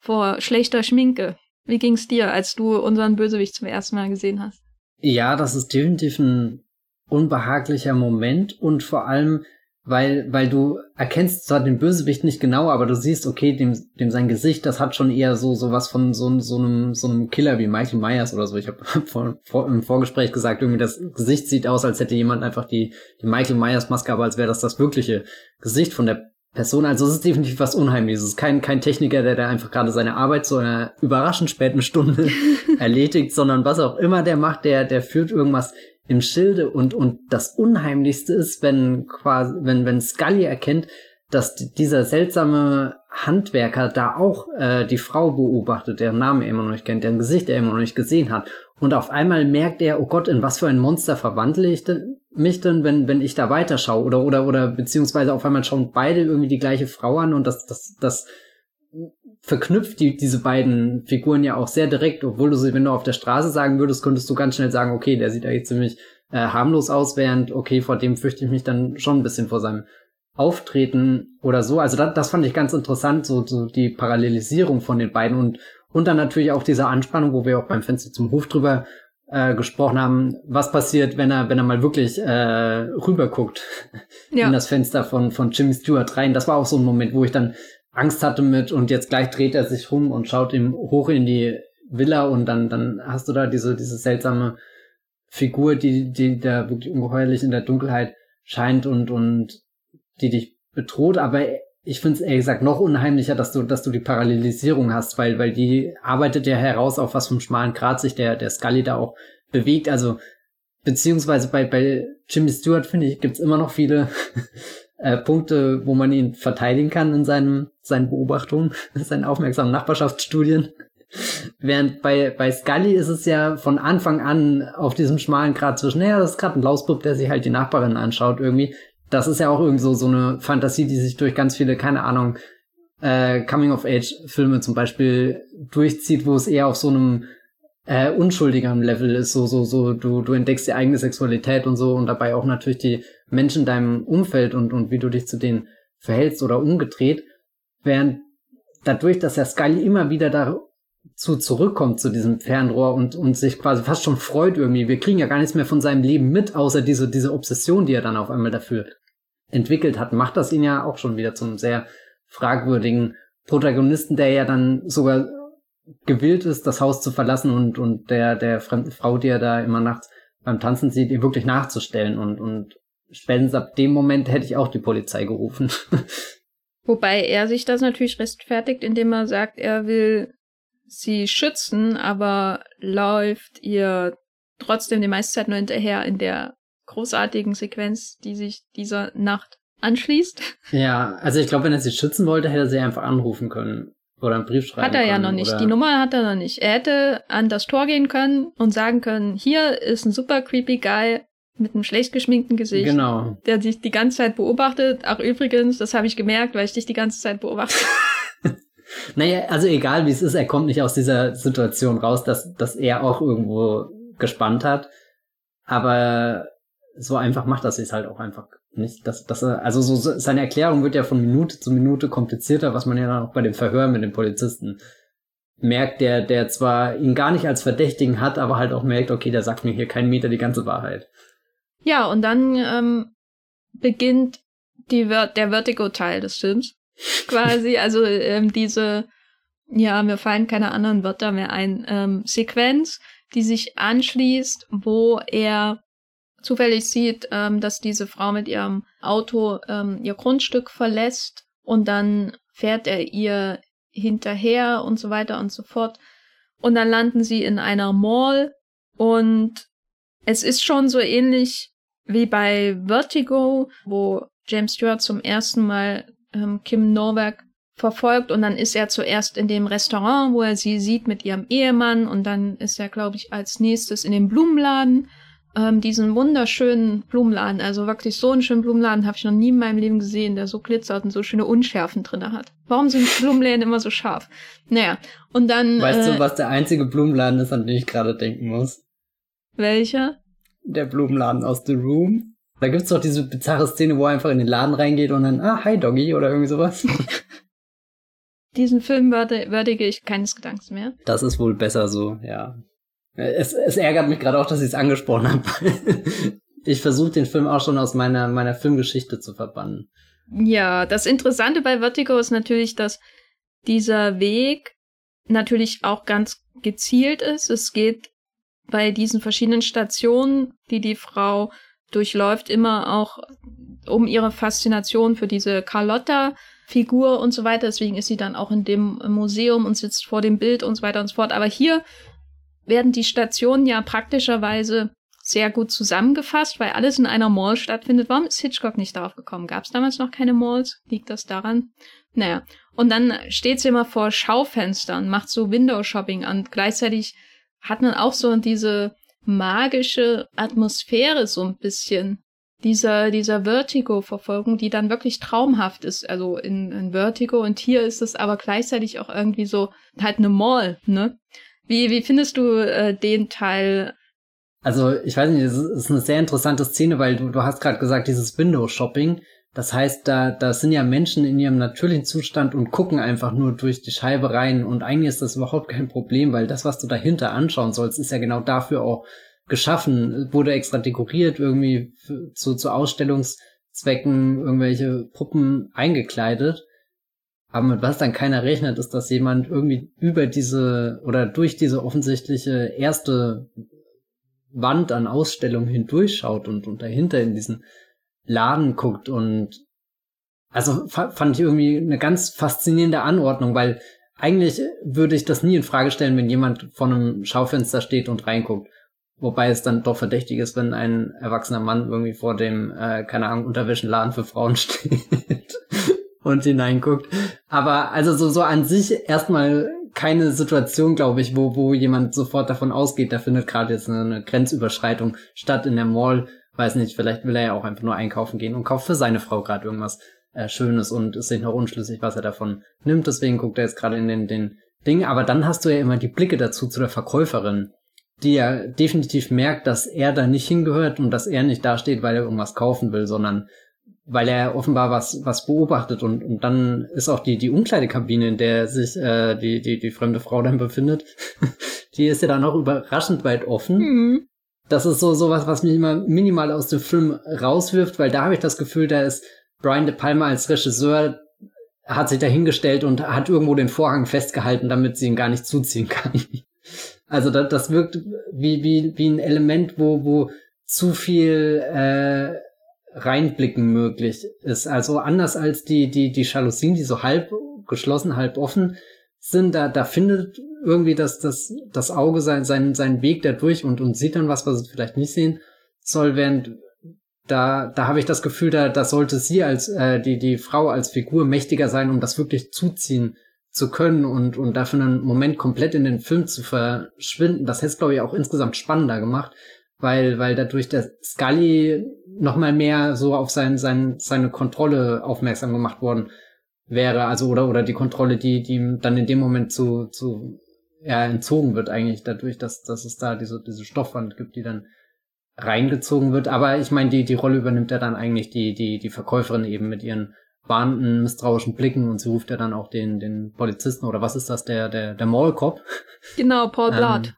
vor schlechter Schminke. Wie ging's dir, als du unseren Bösewicht zum ersten Mal gesehen hast?
Ja, das ist definitiv ein unbehaglicher Moment und vor allem weil, weil du erkennst zwar den Bösewicht nicht genau, aber du siehst, okay, dem, dem sein Gesicht, das hat schon eher so, so was von so, so einem, so einem Killer wie Michael Myers oder so. Ich habe vor, vor, im Vorgespräch gesagt, irgendwie das Gesicht sieht aus, als hätte jemand einfach die, die Michael Myers Maske, aber als wäre das das wirkliche Gesicht von der Person. Also es ist definitiv was Unheimliches. Es ist kein, kein Techniker, der da einfach gerade seine Arbeit zu einer überraschend späten Stunde erledigt, sondern was auch immer der macht, der, der führt irgendwas im Schilde und, und das Unheimlichste ist, wenn quasi, wenn, wenn Scully erkennt, dass dieser seltsame Handwerker da auch äh, die Frau beobachtet, deren Name er immer noch nicht kennt, deren Gesicht er immer noch nicht gesehen hat. Und auf einmal merkt er, oh Gott, in was für ein Monster verwandle ich denn, mich denn, wenn, wenn ich da weiterschaue? Oder, oder, oder, beziehungsweise auf einmal schauen beide irgendwie die gleiche Frau an und das, das, das verknüpft die, diese beiden Figuren ja auch sehr direkt, obwohl du sie, wenn du auf der Straße sagen würdest, könntest du ganz schnell sagen, okay, der sieht eigentlich ziemlich äh, harmlos aus, während, okay, vor dem fürchte ich mich dann schon ein bisschen vor seinem Auftreten oder so. Also das, das fand ich ganz interessant, so, so die Parallelisierung von den beiden und, und dann natürlich auch diese Anspannung, wo wir auch beim Fenster zum Hof drüber äh, gesprochen haben, was passiert, wenn er, wenn er mal wirklich äh, rüberguckt ja. in das Fenster von, von Jimmy Stewart rein. Das war auch so ein Moment, wo ich dann Angst hatte mit und jetzt gleich dreht er sich rum und schaut ihm hoch in die Villa und dann, dann hast du da diese, diese seltsame Figur, die, die da wirklich ungeheuerlich in der Dunkelheit scheint und, und die dich bedroht, aber ich finde es ehrlich gesagt noch unheimlicher, dass du, dass du die Parallelisierung hast, weil, weil die arbeitet ja heraus auf was vom schmalen Grat sich der, der Scully da auch bewegt. Also, beziehungsweise bei, bei Jimmy Stewart, finde ich, gibt's immer noch viele äh, Punkte, wo man ihn verteidigen kann in seinem, seinen Beobachtungen, seinen aufmerksamen Nachbarschaftsstudien. Während bei, bei Scully ist es ja von Anfang an auf diesem schmalen Grad zwischen, naja, das ist gerade ein Lausbub, der sich halt die Nachbarin anschaut irgendwie. Das ist ja auch irgendwie so, so eine Fantasie, die sich durch ganz viele, keine Ahnung, äh, Coming-of-Age-Filme zum Beispiel durchzieht, wo es eher auf so einem äh, unschuldigeren Level ist, so, so, so, du, du entdeckst die eigene Sexualität und so und dabei auch natürlich die Menschen in deinem Umfeld und, und wie du dich zu denen verhältst oder umgedreht, während dadurch, dass ja Scully immer wieder dazu zu zurückkommt zu diesem Fernrohr und, und sich quasi fast schon freut irgendwie. Wir kriegen ja gar nichts mehr von seinem Leben mit, außer diese, diese Obsession, die er dann auf einmal dafür entwickelt hat, macht das ihn ja auch schon wieder zum sehr fragwürdigen Protagonisten, der ja dann sogar gewillt ist, das Haus zu verlassen und, und der, der fremden Frau, die er da immer nachts beim Tanzen sieht, ihm wirklich nachzustellen und, und spätestens ab dem Moment hätte ich auch die Polizei gerufen.
Wobei er sich das natürlich rechtfertigt, indem er sagt, er will sie schützen, aber läuft ihr trotzdem die meiste Zeit nur hinterher in der großartigen Sequenz, die sich dieser Nacht anschließt.
Ja, also ich glaube, wenn er sie schützen wollte, hätte er sie einfach anrufen können. Oder einen Brief schreiben
Hat er ja noch nicht. Die Nummer hat er noch nicht. Er hätte an das Tor gehen können und sagen können, hier ist ein super creepy Guy mit einem schlecht geschminkten Gesicht.
Genau.
Der dich die ganze Zeit beobachtet. Ach übrigens, das habe ich gemerkt, weil ich dich die ganze Zeit beobachte.
naja, also egal wie es ist, er kommt nicht aus dieser Situation raus, dass, dass er auch irgendwo gespannt hat. Aber so einfach macht das sich halt auch einfach nicht, dass, dass er, also so, seine Erklärung wird ja von Minute zu Minute komplizierter, was man ja dann auch bei dem Verhör mit dem Polizisten merkt, der, der zwar ihn gar nicht als Verdächtigen hat, aber halt auch merkt, okay, der sagt mir hier keinen Meter die ganze Wahrheit.
Ja, und dann ähm, beginnt die der Vertigo-Teil des Films. Quasi, also ähm, diese, ja, mir fallen keine anderen Wörter mehr ein, ähm, Sequenz, die sich anschließt, wo er zufällig sieht, ähm, dass diese Frau mit ihrem Auto ähm, ihr Grundstück verlässt und dann fährt er ihr hinterher und so weiter und so fort. Und dann landen sie in einer Mall und es ist schon so ähnlich wie bei Vertigo, wo James Stewart zum ersten Mal ähm, Kim Novak verfolgt und dann ist er zuerst in dem Restaurant, wo er sie sieht mit ihrem Ehemann und dann ist er, glaube ich, als nächstes in dem Blumenladen ähm, diesen wunderschönen Blumenladen. Also wirklich so einen schönen Blumenladen habe ich noch nie in meinem Leben gesehen, der so glitzert und so schöne Unschärfen drinne hat. Warum sind Blumenläden immer so scharf? Naja, und dann.
Weißt äh, du, was der einzige Blumenladen ist, an den ich gerade denken muss?
Welcher?
Der Blumenladen aus The Room. Da gibt's doch diese bizarre Szene, wo er einfach in den Laden reingeht und dann, ah, hi Doggy oder irgendwie sowas.
Diesen Film würdige ich keines Gedankens mehr.
Das ist wohl besser so, ja. Es, es ärgert mich gerade auch, dass ich es angesprochen habe. ich versuche den Film auch schon aus meiner, meiner Filmgeschichte zu verbannen.
Ja, das Interessante bei Vertigo ist natürlich, dass dieser Weg natürlich auch ganz gezielt ist. Es geht bei diesen verschiedenen Stationen, die die Frau durchläuft, immer auch um ihre Faszination für diese Carlotta-Figur und so weiter. Deswegen ist sie dann auch in dem Museum und sitzt vor dem Bild und so weiter und so fort. Aber hier werden die Stationen ja praktischerweise sehr gut zusammengefasst, weil alles in einer Mall stattfindet. Warum ist Hitchcock nicht darauf gekommen? Gab es damals noch keine Malls? Liegt das daran? Naja, und dann steht sie immer vor Schaufenstern, macht so Window-Shopping an. Gleichzeitig hat man auch so diese magische Atmosphäre so ein bisschen. Dieser, dieser Vertigo-Verfolgung, die dann wirklich traumhaft ist, also in, in Vertigo. Und hier ist es aber gleichzeitig auch irgendwie so halt eine Mall, ne? Wie, wie findest du äh, den Teil?
Also, ich weiß nicht, es ist eine sehr interessante Szene, weil du, du hast gerade gesagt, dieses Window-Shopping. Das heißt, da, da sind ja Menschen in ihrem natürlichen Zustand und gucken einfach nur durch die Scheibe rein. Und eigentlich ist das überhaupt kein Problem, weil das, was du dahinter anschauen sollst, ist ja genau dafür auch geschaffen. Wurde extra dekoriert, irgendwie zu, zu Ausstellungszwecken, irgendwelche Puppen eingekleidet. Aber mit was dann keiner rechnet, ist, dass jemand irgendwie über diese oder durch diese offensichtliche erste Wand an Ausstellungen hindurchschaut und, und dahinter in diesen Laden guckt und also fand ich irgendwie eine ganz faszinierende Anordnung, weil eigentlich würde ich das nie in Frage stellen, wenn jemand vor einem Schaufenster steht und reinguckt. Wobei es dann doch verdächtig ist, wenn ein erwachsener Mann irgendwie vor dem, äh, keine Ahnung, Unterwäschenladen für Frauen steht und hineinguckt. Aber also so, so an sich erstmal keine Situation, glaube ich, wo, wo jemand sofort davon ausgeht, da findet gerade jetzt eine, Grenzüberschreitung statt in der Mall. Weiß nicht, vielleicht will er ja auch einfach nur einkaufen gehen und kauft für seine Frau gerade irgendwas äh, Schönes und ist sich noch unschlüssig, was er davon nimmt. Deswegen guckt er jetzt gerade in den, den Ding. Aber dann hast du ja immer die Blicke dazu zu der Verkäuferin, die ja definitiv merkt, dass er da nicht hingehört und dass er nicht dasteht, weil er irgendwas kaufen will, sondern weil er offenbar was, was beobachtet und, und dann ist auch die, die Umkleidekabine, in der sich äh, die, die, die fremde Frau dann befindet, die ist ja dann auch überraschend weit offen. Mhm. Das ist so, so was, was mich immer minimal aus dem Film rauswirft, weil da habe ich das Gefühl, da ist Brian De Palma als Regisseur hat sich dahingestellt und hat irgendwo den Vorhang festgehalten, damit sie ihn gar nicht zuziehen kann. Also das, das wirkt wie, wie, wie ein Element, wo, wo zu viel äh, reinblicken möglich ist. Also anders als die, die, die Jalousien, die so halb geschlossen, halb offen sind, da, da findet irgendwie das, das, das Auge sein, sein, seinen Weg da durch und, und sieht dann was, was es vielleicht nicht sehen soll, während da, da habe ich das Gefühl, da, da sollte sie als äh, die, die Frau als Figur mächtiger sein, um das wirklich zuziehen zu können und, und dafür einen Moment komplett in den Film zu verschwinden. Das hätte es, glaube ich, auch insgesamt spannender gemacht, weil, weil dadurch der Scully noch mal mehr so auf sein, sein, seine Kontrolle aufmerksam gemacht worden wäre, also oder, oder die Kontrolle, die, die dann in dem Moment zu, zu ja, entzogen wird eigentlich dadurch, dass, dass es da diese, diese Stoffwand gibt, die dann reingezogen wird. Aber ich meine, die, die Rolle übernimmt ja dann eigentlich die, die, die Verkäuferin eben mit ihren warnenden, misstrauischen Blicken und sie ruft ja dann auch den, den Polizisten oder was ist das, der, der, der Mallcop?
Genau, Paul Blart. Ähm,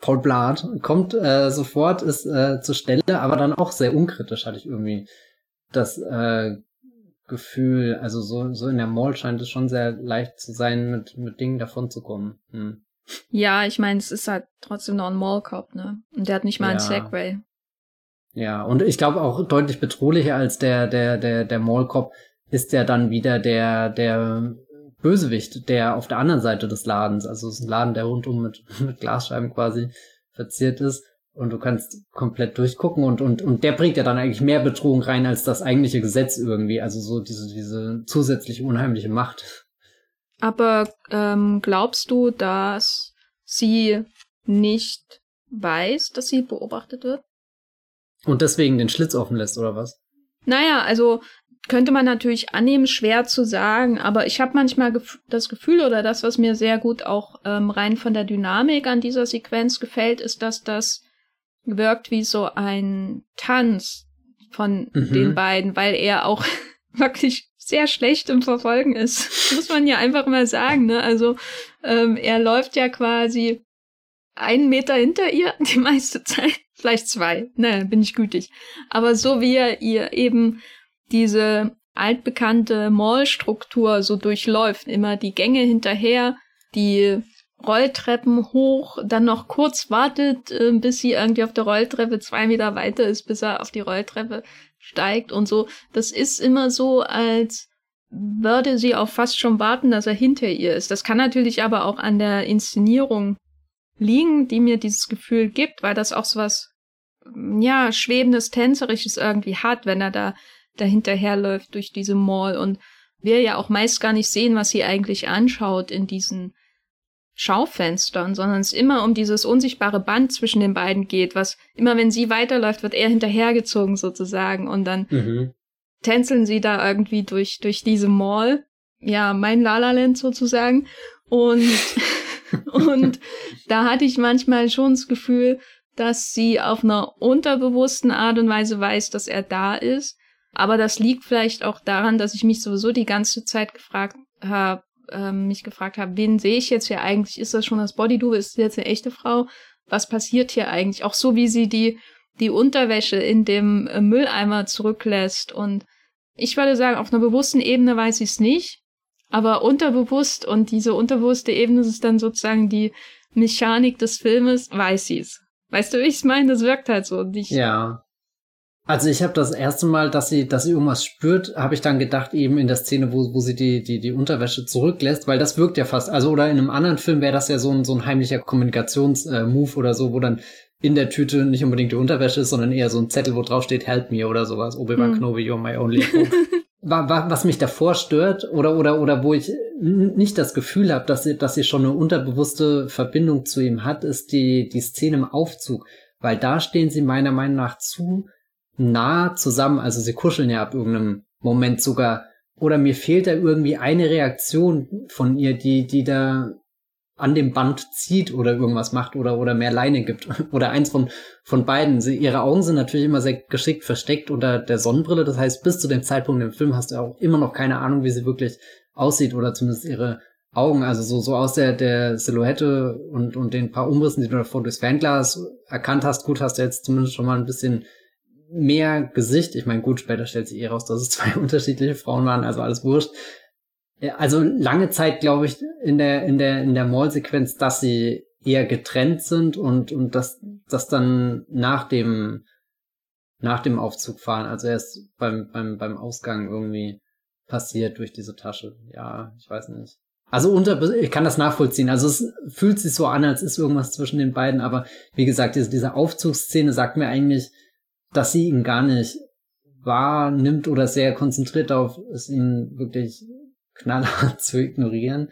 Paul Blart kommt äh, sofort, ist äh, zur Stelle, aber dann auch sehr unkritisch, hatte ich irgendwie das äh, Gefühl. Also so, so in der Mall scheint es schon sehr leicht zu sein, mit, mit Dingen davon zu kommen. Hm.
Ja, ich meine, es ist halt trotzdem noch ein Mallcop, ne? Und der hat nicht mal ja. einen Segway.
Ja, und ich glaube auch deutlich bedrohlicher als der, der, der, der Mallcop ist ja dann wieder der, der Bösewicht, der auf der anderen Seite des Ladens, also es ist ein Laden, der rundum mit, mit Glasscheiben quasi verziert ist und du kannst komplett durchgucken und, und, und der bringt ja dann eigentlich mehr Bedrohung rein als das eigentliche Gesetz irgendwie, also so diese, diese zusätzliche unheimliche Macht.
Aber ähm, glaubst du, dass sie nicht weiß, dass sie beobachtet wird?
Und deswegen den Schlitz offen lässt, oder was?
Naja, also könnte man natürlich annehmen, schwer zu sagen, aber ich habe manchmal gef das Gefühl oder das, was mir sehr gut auch ähm, rein von der Dynamik an dieser Sequenz gefällt, ist, dass das wirkt wie so ein Tanz von mhm. den beiden, weil er auch wirklich sehr schlecht im Verfolgen ist. Muss man ja einfach mal sagen, ne? Also ähm, er läuft ja quasi einen Meter hinter ihr die meiste Zeit. Vielleicht zwei. Ne, bin ich gütig. Aber so wie er ihr eben diese altbekannte Mallstruktur so durchläuft, immer die Gänge hinterher, die Rolltreppen hoch, dann noch kurz wartet, äh, bis sie irgendwie auf der Rolltreppe zwei Meter weiter ist, bis er auf die Rolltreppe steigt und so. Das ist immer so, als würde sie auch fast schon warten, dass er hinter ihr ist. Das kann natürlich aber auch an der Inszenierung liegen, die mir dieses Gefühl gibt, weil das auch so was, ja, schwebendes, tänzerisches irgendwie hat, wenn er da dahinterherläuft durch diese Mall und wir ja auch meist gar nicht sehen, was sie eigentlich anschaut in diesen Schaufenstern, sondern es immer um dieses unsichtbare Band zwischen den beiden geht, was immer wenn sie weiterläuft, wird er hinterhergezogen sozusagen und dann mhm. tänzeln sie da irgendwie durch, durch diese Mall. Ja, mein Lalaland sozusagen. Und, und da hatte ich manchmal schon das Gefühl, dass sie auf einer unterbewussten Art und Weise weiß, dass er da ist. Aber das liegt vielleicht auch daran, dass ich mich sowieso die ganze Zeit gefragt habe, ähm, mich gefragt habe, wen sehe ich jetzt hier eigentlich? Ist das schon das Bodydouble? Ist das jetzt eine echte Frau? Was passiert hier eigentlich? Auch so, wie sie die, die Unterwäsche in dem äh, Mülleimer zurücklässt. Und ich würde sagen, auf einer bewussten Ebene weiß ich es nicht. Aber unterbewusst und diese unterbewusste Ebene ist dann sozusagen die Mechanik des Filmes, weiß sie es. Weißt du, wie ich meine? Das wirkt halt so.
Ich, ja. Also ich habe das erste Mal, dass sie, dass sie irgendwas spürt, habe ich dann gedacht, eben in der Szene, wo, wo sie die, die, die Unterwäsche zurücklässt, weil das wirkt ja fast, also oder in einem anderen Film wäre das ja so ein, so ein heimlicher Kommunikationsmove äh, oder so, wo dann in der Tüte nicht unbedingt die Unterwäsche ist, sondern eher so ein Zettel, wo drauf steht, help me oder sowas. Obi-Wan hm. Kenobi, you're my only hope. was mich davor stört oder oder oder wo ich nicht das Gefühl habe, dass sie dass sie schon eine unterbewusste Verbindung zu ihm hat, ist die die Szene im Aufzug, weil da stehen sie meiner Meinung nach zu nah zusammen, also sie kuscheln ja ab irgendeinem Moment sogar, oder mir fehlt da irgendwie eine Reaktion von ihr, die, die da an dem Band zieht oder irgendwas macht oder, oder mehr Leine gibt. Oder eins von, von beiden. Sie, ihre Augen sind natürlich immer sehr geschickt versteckt unter der Sonnenbrille. Das heißt, bis zu dem Zeitpunkt im Film hast du auch immer noch keine Ahnung, wie sie wirklich aussieht oder zumindest ihre Augen. Also so, so aus der, der Silhouette und, und den paar Umrissen, die du davor durchs Fernglas erkannt hast. Gut, hast du jetzt zumindest schon mal ein bisschen mehr Gesicht. Ich meine, gut, später stellt sich eh raus, dass es zwei unterschiedliche Frauen waren, also alles wurscht also lange Zeit, glaube ich, in der, in der, in der Mall-Sequenz, dass sie eher getrennt sind und, und dass, das dann nach dem, nach dem Aufzug fahren, also erst beim, beim, beim Ausgang irgendwie passiert durch diese Tasche. Ja, ich weiß nicht. Also unter, ich kann das nachvollziehen. Also es fühlt sich so an, als ist irgendwas zwischen den beiden, aber wie gesagt, diese, diese Aufzugsszene sagt mir eigentlich, dass sie ihn gar nicht wahrnimmt oder sehr konzentriert darauf ist, ihn wirklich knallhart zu ignorieren.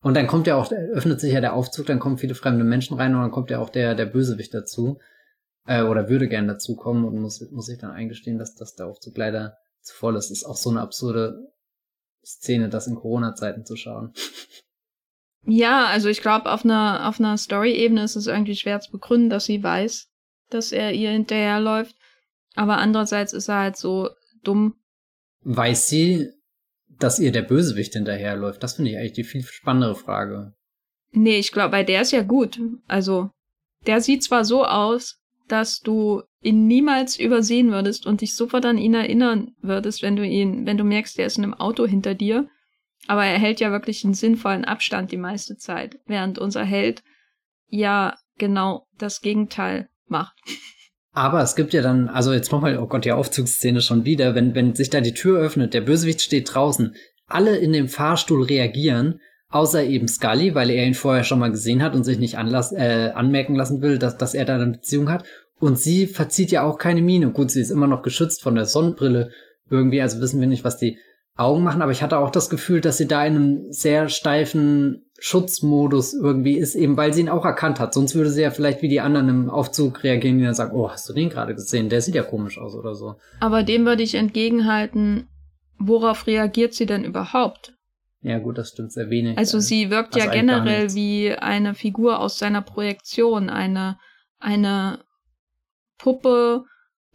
Und dann kommt ja auch, öffnet sich ja der Aufzug, dann kommen viele fremde Menschen rein und dann kommt ja auch der, der Bösewicht dazu. Äh, oder würde gern dazu kommen und muss, muss sich dann eingestehen, dass, dass der Aufzug leider zu voll ist. Ist auch so eine absurde Szene, das in Corona-Zeiten zu schauen.
Ja, also ich glaube, auf einer, auf einer Story-Ebene ist es irgendwie schwer zu begründen, dass sie weiß, dass er ihr hinterherläuft. Aber andererseits ist er halt so dumm.
Weiß sie, dass ihr der Bösewicht hinterherläuft? Das finde ich eigentlich die viel spannendere Frage.
Nee, ich glaube, bei der ist ja gut. Also, der sieht zwar so aus, dass du ihn niemals übersehen würdest und dich sofort an ihn erinnern würdest, wenn du ihn, wenn du merkst, der ist in einem Auto hinter dir. Aber er hält ja wirklich einen sinnvollen Abstand die meiste Zeit, während unser Held ja genau das Gegenteil macht.
Aber es gibt ja dann, also jetzt nochmal, oh Gott, die Aufzugsszene schon wieder, wenn, wenn sich da die Tür öffnet, der Bösewicht steht draußen, alle in dem Fahrstuhl reagieren, außer eben Scully, weil er ihn vorher schon mal gesehen hat und sich nicht anlass, äh, anmerken lassen will, dass, dass er da eine Beziehung hat. Und sie verzieht ja auch keine Miene. Gut, sie ist immer noch geschützt von der Sonnenbrille irgendwie, also wissen wir nicht, was die Augen machen, aber ich hatte auch das Gefühl, dass sie da in einem sehr steifen Schutzmodus irgendwie ist, eben weil sie ihn auch erkannt hat. Sonst würde sie ja vielleicht wie die anderen im Aufzug reagieren, die dann sagen, oh, hast du den gerade gesehen? Der sieht ja komisch aus oder so.
Aber dem würde ich entgegenhalten, worauf reagiert sie denn überhaupt?
Ja, gut, das stimmt sehr wenig.
Also sie wirkt also ja generell wie eine Figur aus seiner Projektion, eine, eine Puppe,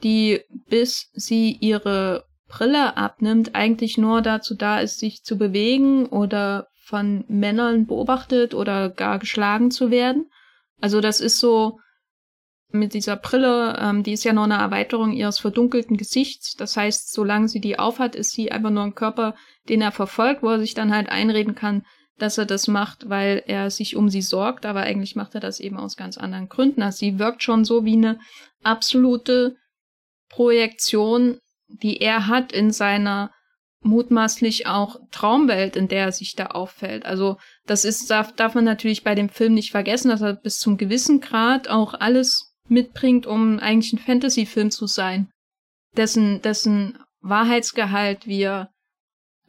die bis sie ihre Brille abnimmt, eigentlich nur dazu da ist, sich zu bewegen oder von Männern beobachtet oder gar geschlagen zu werden. Also das ist so mit dieser Brille, ähm, die ist ja nur eine Erweiterung ihres verdunkelten Gesichts. Das heißt, solange sie die aufhat, ist sie einfach nur ein Körper, den er verfolgt, wo er sich dann halt einreden kann, dass er das macht, weil er sich um sie sorgt, aber eigentlich macht er das eben aus ganz anderen Gründen. Also sie wirkt schon so wie eine absolute Projektion, die er hat in seiner mutmaßlich auch Traumwelt, in der er sich da auffällt. Also das ist, darf, darf man natürlich bei dem Film nicht vergessen, dass er bis zum gewissen Grad auch alles mitbringt, um eigentlich ein Fantasy-Film zu sein, dessen, dessen Wahrheitsgehalt wir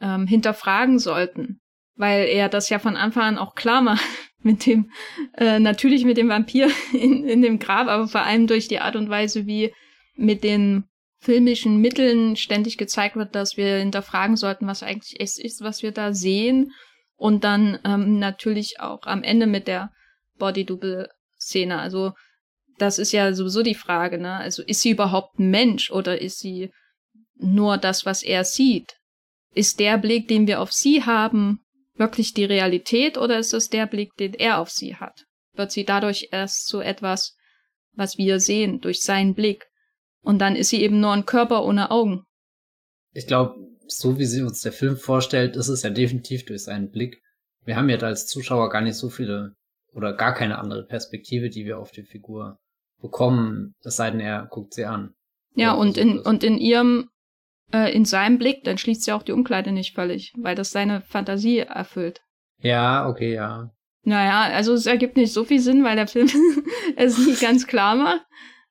ähm, hinterfragen sollten, weil er das ja von Anfang an auch klar macht mit dem, äh, natürlich mit dem Vampir in, in dem Grab, aber vor allem durch die Art und Weise, wie mit den filmischen Mitteln ständig gezeigt wird, dass wir hinterfragen sollten, was eigentlich es ist, was wir da sehen. Und dann ähm, natürlich auch am Ende mit der Body-Double-Szene. Also das ist ja sowieso die Frage, ne? Also ist sie überhaupt ein Mensch oder ist sie nur das, was er sieht? Ist der Blick, den wir auf sie haben, wirklich die Realität oder ist es der Blick, den er auf sie hat? Wird sie dadurch erst zu etwas, was wir sehen, durch seinen Blick? Und dann ist sie eben nur ein Körper ohne Augen.
Ich glaube, so wie sie uns der Film vorstellt, ist es ja definitiv durch seinen Blick. Wir haben jetzt als Zuschauer gar nicht so viele oder gar keine andere Perspektive, die wir auf die Figur bekommen, es sei denn, er guckt sie an.
Ja, und in, und in ihrem, äh, in seinem Blick, dann schließt sie auch die Umkleide nicht völlig, weil das seine Fantasie erfüllt.
Ja, okay, ja.
Naja, also es ergibt nicht so viel Sinn, weil der Film es nicht ganz klar macht.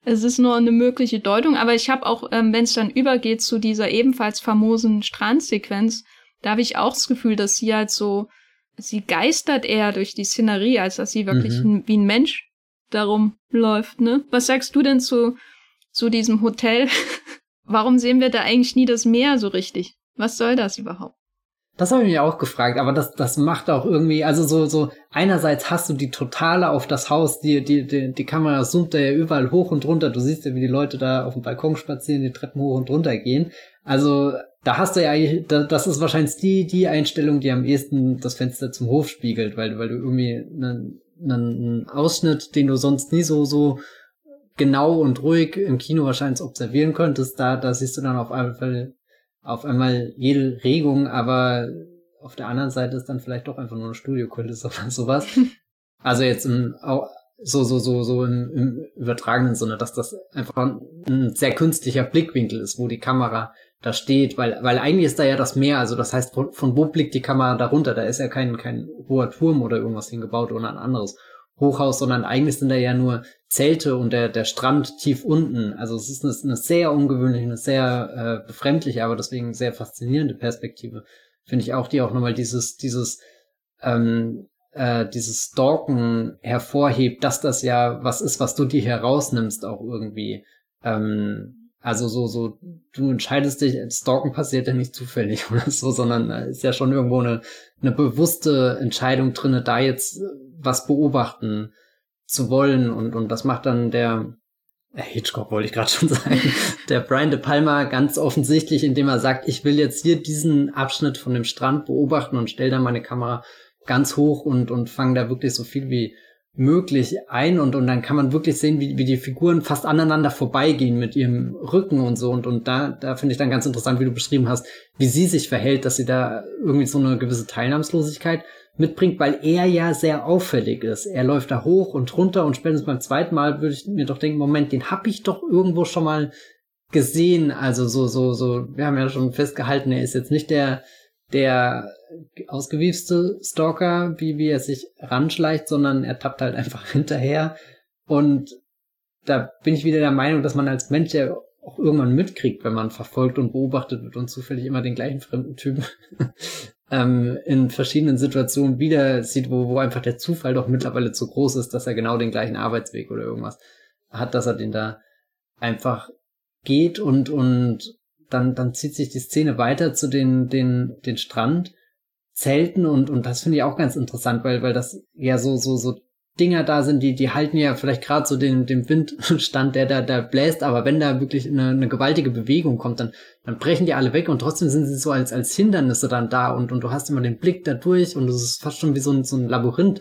Es ist nur eine mögliche Deutung, aber ich habe auch, ähm, wenn es dann übergeht zu dieser ebenfalls famosen Strandsequenz, da habe ich auch das Gefühl, dass sie halt so, sie geistert eher durch die Szenerie, als dass sie wirklich mhm. wie ein Mensch darum läuft, ne? Was sagst du denn zu, zu diesem Hotel? Warum sehen wir da eigentlich nie das Meer so richtig? Was soll das überhaupt?
Das habe ich mir auch gefragt, aber das, das macht auch irgendwie, also so, so, einerseits hast du die totale auf das Haus, die, die, die, die Kamera zoomt da ja überall hoch und runter. Du siehst ja, wie die Leute da auf dem Balkon spazieren, die Treppen hoch und runter gehen. Also, da hast du ja das ist wahrscheinlich die, die Einstellung, die am ehesten das Fenster zum Hof spiegelt, weil, weil du irgendwie einen, einen Ausschnitt, den du sonst nie so, so genau und ruhig im Kino wahrscheinlich observieren könntest, da, da siehst du dann auf einmal auf einmal jede Regung, aber auf der anderen Seite ist dann vielleicht doch einfach nur eine Studiokulisse oder sowas. Also jetzt im, so, so, so, so im, im übertragenen Sinne, dass das einfach ein sehr künstlicher Blickwinkel ist, wo die Kamera da steht, weil, weil eigentlich ist da ja das Meer, also das heißt, von, von wo blickt die Kamera da runter? Da ist ja kein, kein hoher Turm oder irgendwas hingebaut oder ein anderes. Hochhaus, sondern eigentlich sind da ja nur Zelte und der, der Strand tief unten. Also es ist eine, eine sehr ungewöhnliche, eine sehr äh, befremdliche, aber deswegen sehr faszinierende Perspektive. Finde ich auch, die auch nochmal dieses, dieses, ähm, äh, dieses Stalken hervorhebt, dass das ja was ist, was du dir herausnimmst, auch irgendwie. Ähm, also so, so, du entscheidest dich, Stalken passiert ja nicht zufällig oder so, sondern ist ja schon irgendwo eine, eine bewusste Entscheidung drinne, da jetzt was beobachten zu wollen und, und das macht dann der äh, Hitchcock wollte ich gerade schon sagen, der Brian De Palma ganz offensichtlich, indem er sagt, ich will jetzt hier diesen Abschnitt von dem Strand beobachten und stelle dann meine Kamera ganz hoch und, und fange da wirklich so viel wie möglich ein und, und dann kann man wirklich sehen, wie, wie die Figuren fast aneinander vorbeigehen mit ihrem Rücken und so. Und, und da, da finde ich dann ganz interessant, wie du beschrieben hast, wie sie sich verhält, dass sie da irgendwie so eine gewisse Teilnahmslosigkeit mitbringt, weil er ja sehr auffällig ist. Er läuft da hoch und runter und spätestens beim zweiten Mal würde ich mir doch denken, Moment, den hab ich doch irgendwo schon mal gesehen. Also so, so, so, wir haben ja schon festgehalten, er ist jetzt nicht der, der ausgewiefste Stalker, wie, wie er sich ranschleicht, sondern er tappt halt einfach hinterher. Und da bin ich wieder der Meinung, dass man als Mensch ja auch irgendwann mitkriegt, wenn man verfolgt und beobachtet wird und zufällig immer den gleichen fremden Typen ähm, in verschiedenen Situationen wieder sieht, wo, wo einfach der Zufall doch mittlerweile zu groß ist, dass er genau den gleichen Arbeitsweg oder irgendwas hat, dass er den da einfach geht und, und dann, dann zieht sich die Szene weiter zu den, den, den Strandzelten und, und das finde ich auch ganz interessant, weil, weil das ja so, so, so Dinger da sind, die, die halten ja vielleicht gerade so den, den Windstand, der da, da bläst, aber wenn da wirklich eine, eine gewaltige Bewegung kommt, dann, dann brechen die alle weg und trotzdem sind sie so als, als Hindernisse dann da und, und du hast immer den Blick da durch und es ist fast schon wie so ein, so ein Labyrinth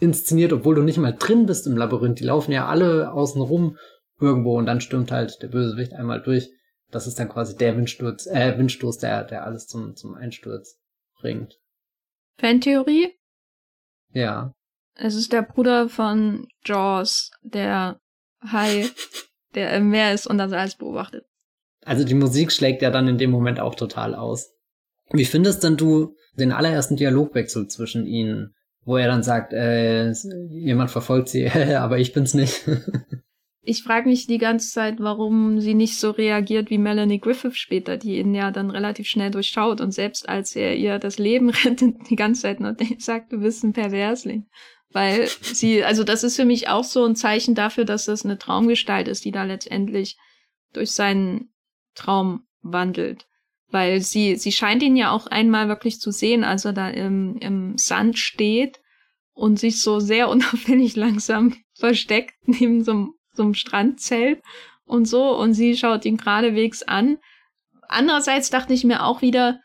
inszeniert, obwohl du nicht mal drin bist im Labyrinth. Die laufen ja alle außen rum irgendwo und dann stürmt halt der Bösewicht einmal durch. Das ist dann quasi der Windsturz, äh, Windstoß, der, der alles zum, zum Einsturz bringt.
Fantheorie?
Ja.
Es ist der Bruder von Jaws, der Hai, der im Meer ist und das alles beobachtet.
Also die Musik schlägt ja dann in dem Moment auch total aus. Wie findest denn du den allerersten Dialogwechsel zwischen ihnen, wo er dann sagt, äh, jemand verfolgt sie, aber ich bin's nicht?
ich frage mich die ganze Zeit, warum sie nicht so reagiert wie Melanie Griffith später, die ihn ja dann relativ schnell durchschaut und selbst als er ihr das Leben rettet, die ganze Zeit nur sagt, du bist ein Perversling. Weil sie, also das ist für mich auch so ein Zeichen dafür, dass das eine Traumgestalt ist, die da letztendlich durch seinen Traum wandelt. Weil sie, sie scheint ihn ja auch einmal wirklich zu sehen, als er da im, im Sand steht und sich so sehr unauffällig langsam versteckt neben so einem, so einem Strandzelt und so. Und sie schaut ihn geradewegs an. Andererseits dachte ich mir auch wieder,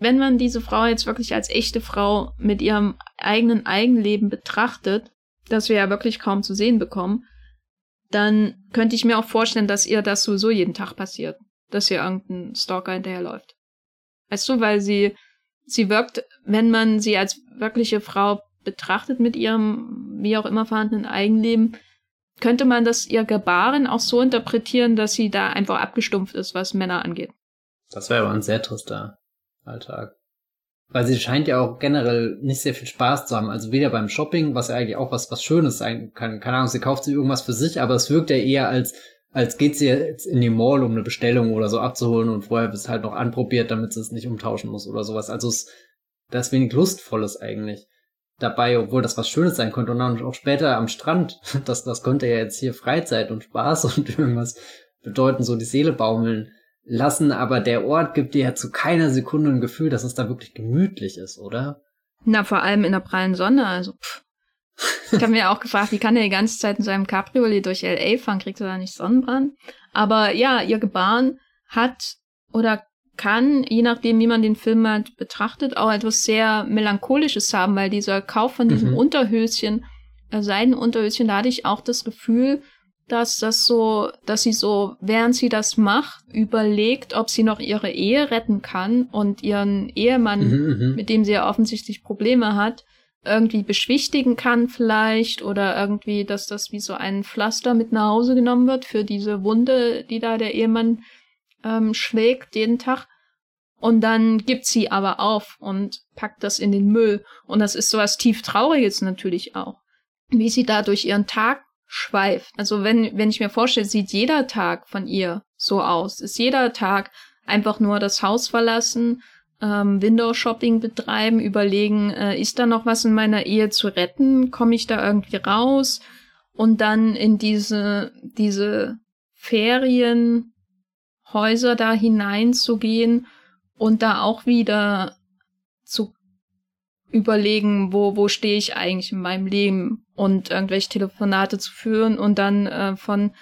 wenn man diese Frau jetzt wirklich als echte Frau mit ihrem eigenen Eigenleben betrachtet, das wir ja wirklich kaum zu sehen bekommen, dann könnte ich mir auch vorstellen, dass ihr das sowieso jeden Tag passiert, dass ihr irgendein Stalker hinterherläuft. Weißt du, weil sie, sie wirkt, wenn man sie als wirkliche Frau betrachtet mit ihrem, wie auch immer vorhandenen Eigenleben, könnte man das ihr Gebaren auch so interpretieren, dass sie da einfach abgestumpft ist, was Männer angeht.
Das wäre aber ein sehr trister Alltag. Weil sie scheint ja auch generell nicht sehr viel Spaß zu haben. Also weder beim Shopping, was ja eigentlich auch was, was Schönes sein kann. Keine Ahnung, sie kauft sich irgendwas für sich, aber es wirkt ja eher als, als geht sie jetzt in die Mall, um eine Bestellung oder so abzuholen und vorher es halt noch anprobiert, damit sie es nicht umtauschen muss oder sowas. Also es, da ist wenig Lustvolles eigentlich dabei, obwohl das was Schönes sein könnte. Und dann auch später am Strand, das, das könnte ja jetzt hier Freizeit und Spaß und irgendwas bedeuten, so die Seele baumeln lassen, aber der Ort gibt dir ja zu keiner Sekunde ein Gefühl, dass es da wirklich gemütlich ist, oder?
Na, vor allem in der prallen Sonne, also pff. Ich habe mir auch gefragt, wie kann er die ganze Zeit in seinem Cabriolet durch L.A. fahren? Kriegt er da nicht Sonnenbrand? Aber ja, ihr Gebaren hat oder kann, je nachdem, wie man den Film halt betrachtet, auch etwas sehr Melancholisches haben, weil dieser Kauf von diesem mhm. Unterhöschen, äh, Seidenunterhöschen, da hatte ich auch das Gefühl, dass das so, dass sie so, während sie das macht, überlegt, ob sie noch ihre Ehe retten kann und ihren Ehemann, mhm, mhm. mit dem sie ja offensichtlich Probleme hat, irgendwie beschwichtigen kann vielleicht oder irgendwie, dass das wie so ein Pflaster mit nach Hause genommen wird für diese Wunde, die da der Ehemann ähm, schlägt jeden Tag. Und dann gibt sie aber auf und packt das in den Müll. Und das ist sowas tief Trauriges natürlich auch. Wie sie da durch ihren Tag schweift. Also wenn, wenn ich mir vorstelle, sieht jeder Tag von ihr so aus. Ist jeder Tag einfach nur das Haus verlassen, ähm, Window-Shopping betreiben, überlegen, äh, ist da noch was in meiner Ehe zu retten? Komme ich da irgendwie raus? Und dann in diese, diese Ferienhäuser da hineinzugehen und da auch wieder überlegen, wo, wo stehe ich eigentlich in meinem Leben und irgendwelche Telefonate zu führen und dann äh, von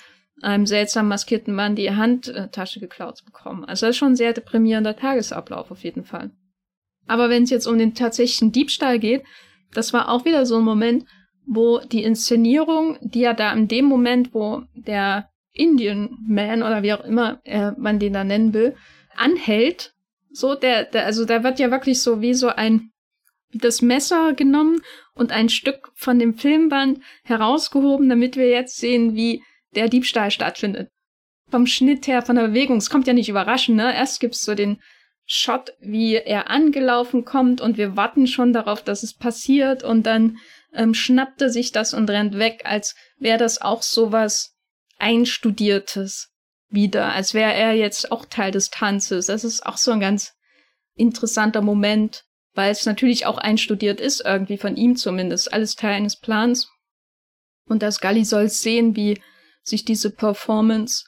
einem seltsam maskierten Mann die Handtasche geklaut zu bekommen. Also das ist schon ein sehr deprimierender Tagesablauf auf jeden Fall. Aber wenn es jetzt um den tatsächlichen Diebstahl geht, das war auch wieder so ein Moment, wo die Inszenierung, die ja da in dem Moment, wo der Indian Man oder wie auch immer äh, man den da nennen will, anhält, so der, der, also da wird ja wirklich so wie so ein das Messer genommen und ein Stück von dem Filmband herausgehoben, damit wir jetzt sehen, wie der Diebstahl stattfindet. Vom Schnitt her, von der Bewegung, es kommt ja nicht überraschend, ne? Erst gibt's so den Shot, wie er angelaufen kommt und wir warten schon darauf, dass es passiert und dann ähm, schnappt er sich das und rennt weg, als wäre das auch sowas Einstudiertes wieder, als wäre er jetzt auch Teil des Tanzes. Das ist auch so ein ganz interessanter Moment, weil es natürlich auch einstudiert ist, irgendwie von ihm zumindest, alles Teil eines Plans. Und das Gully soll sehen, wie sich diese Performance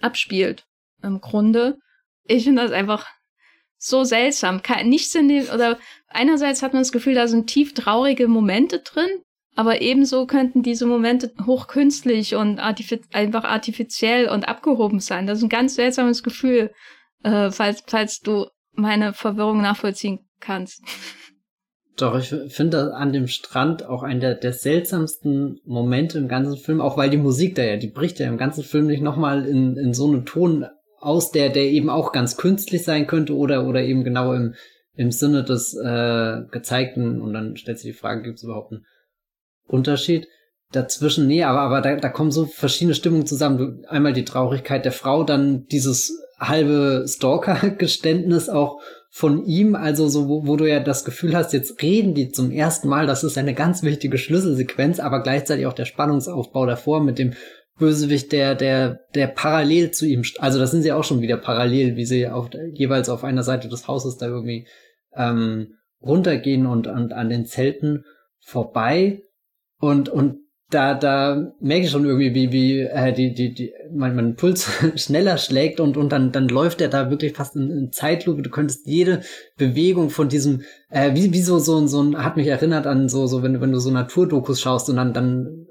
abspielt. Im Grunde. Ich finde das einfach so seltsam. Nichts in dem, oder einerseits hat man das Gefühl, da sind tief traurige Momente drin, aber ebenso könnten diese Momente hochkünstlich und artifiz einfach artifiziell und abgehoben sein. Das ist ein ganz seltsames Gefühl, äh, falls, falls du meine Verwirrung nachvollziehen kannst.
Doch, ich finde an dem Strand auch einer der, der seltsamsten Momente im ganzen Film, auch weil die Musik da ja, die bricht ja im ganzen Film nicht nochmal in, in so einen Ton aus, der, der eben auch ganz künstlich sein könnte oder, oder eben genau im, im Sinne des äh, gezeigten, und dann stellt sich die Frage, gibt es überhaupt einen Unterschied dazwischen? Nee, aber, aber da, da kommen so verschiedene Stimmungen zusammen. Einmal die Traurigkeit der Frau, dann dieses halbe Stalker-Geständnis auch von ihm, also so, wo, wo du ja das Gefühl hast, jetzt reden die zum ersten Mal, das ist eine ganz wichtige Schlüsselsequenz, aber gleichzeitig auch der Spannungsaufbau davor mit dem Bösewicht, der, der, der parallel zu ihm, also das sind sie auch schon wieder parallel, wie sie auf, jeweils auf einer Seite des Hauses da irgendwie ähm, runtergehen und, und an den Zelten vorbei. Und, und da, da merke ich schon irgendwie, wie, wie äh, die, die, die, mein, mein Puls schneller schlägt und, und dann, dann läuft er da wirklich fast in, in Zeitlupe. Du könntest jede Bewegung von diesem, äh, wie, wie so, so, so ein, hat mich erinnert an so, so, wenn, wenn du so Naturdokus schaust und dann, dann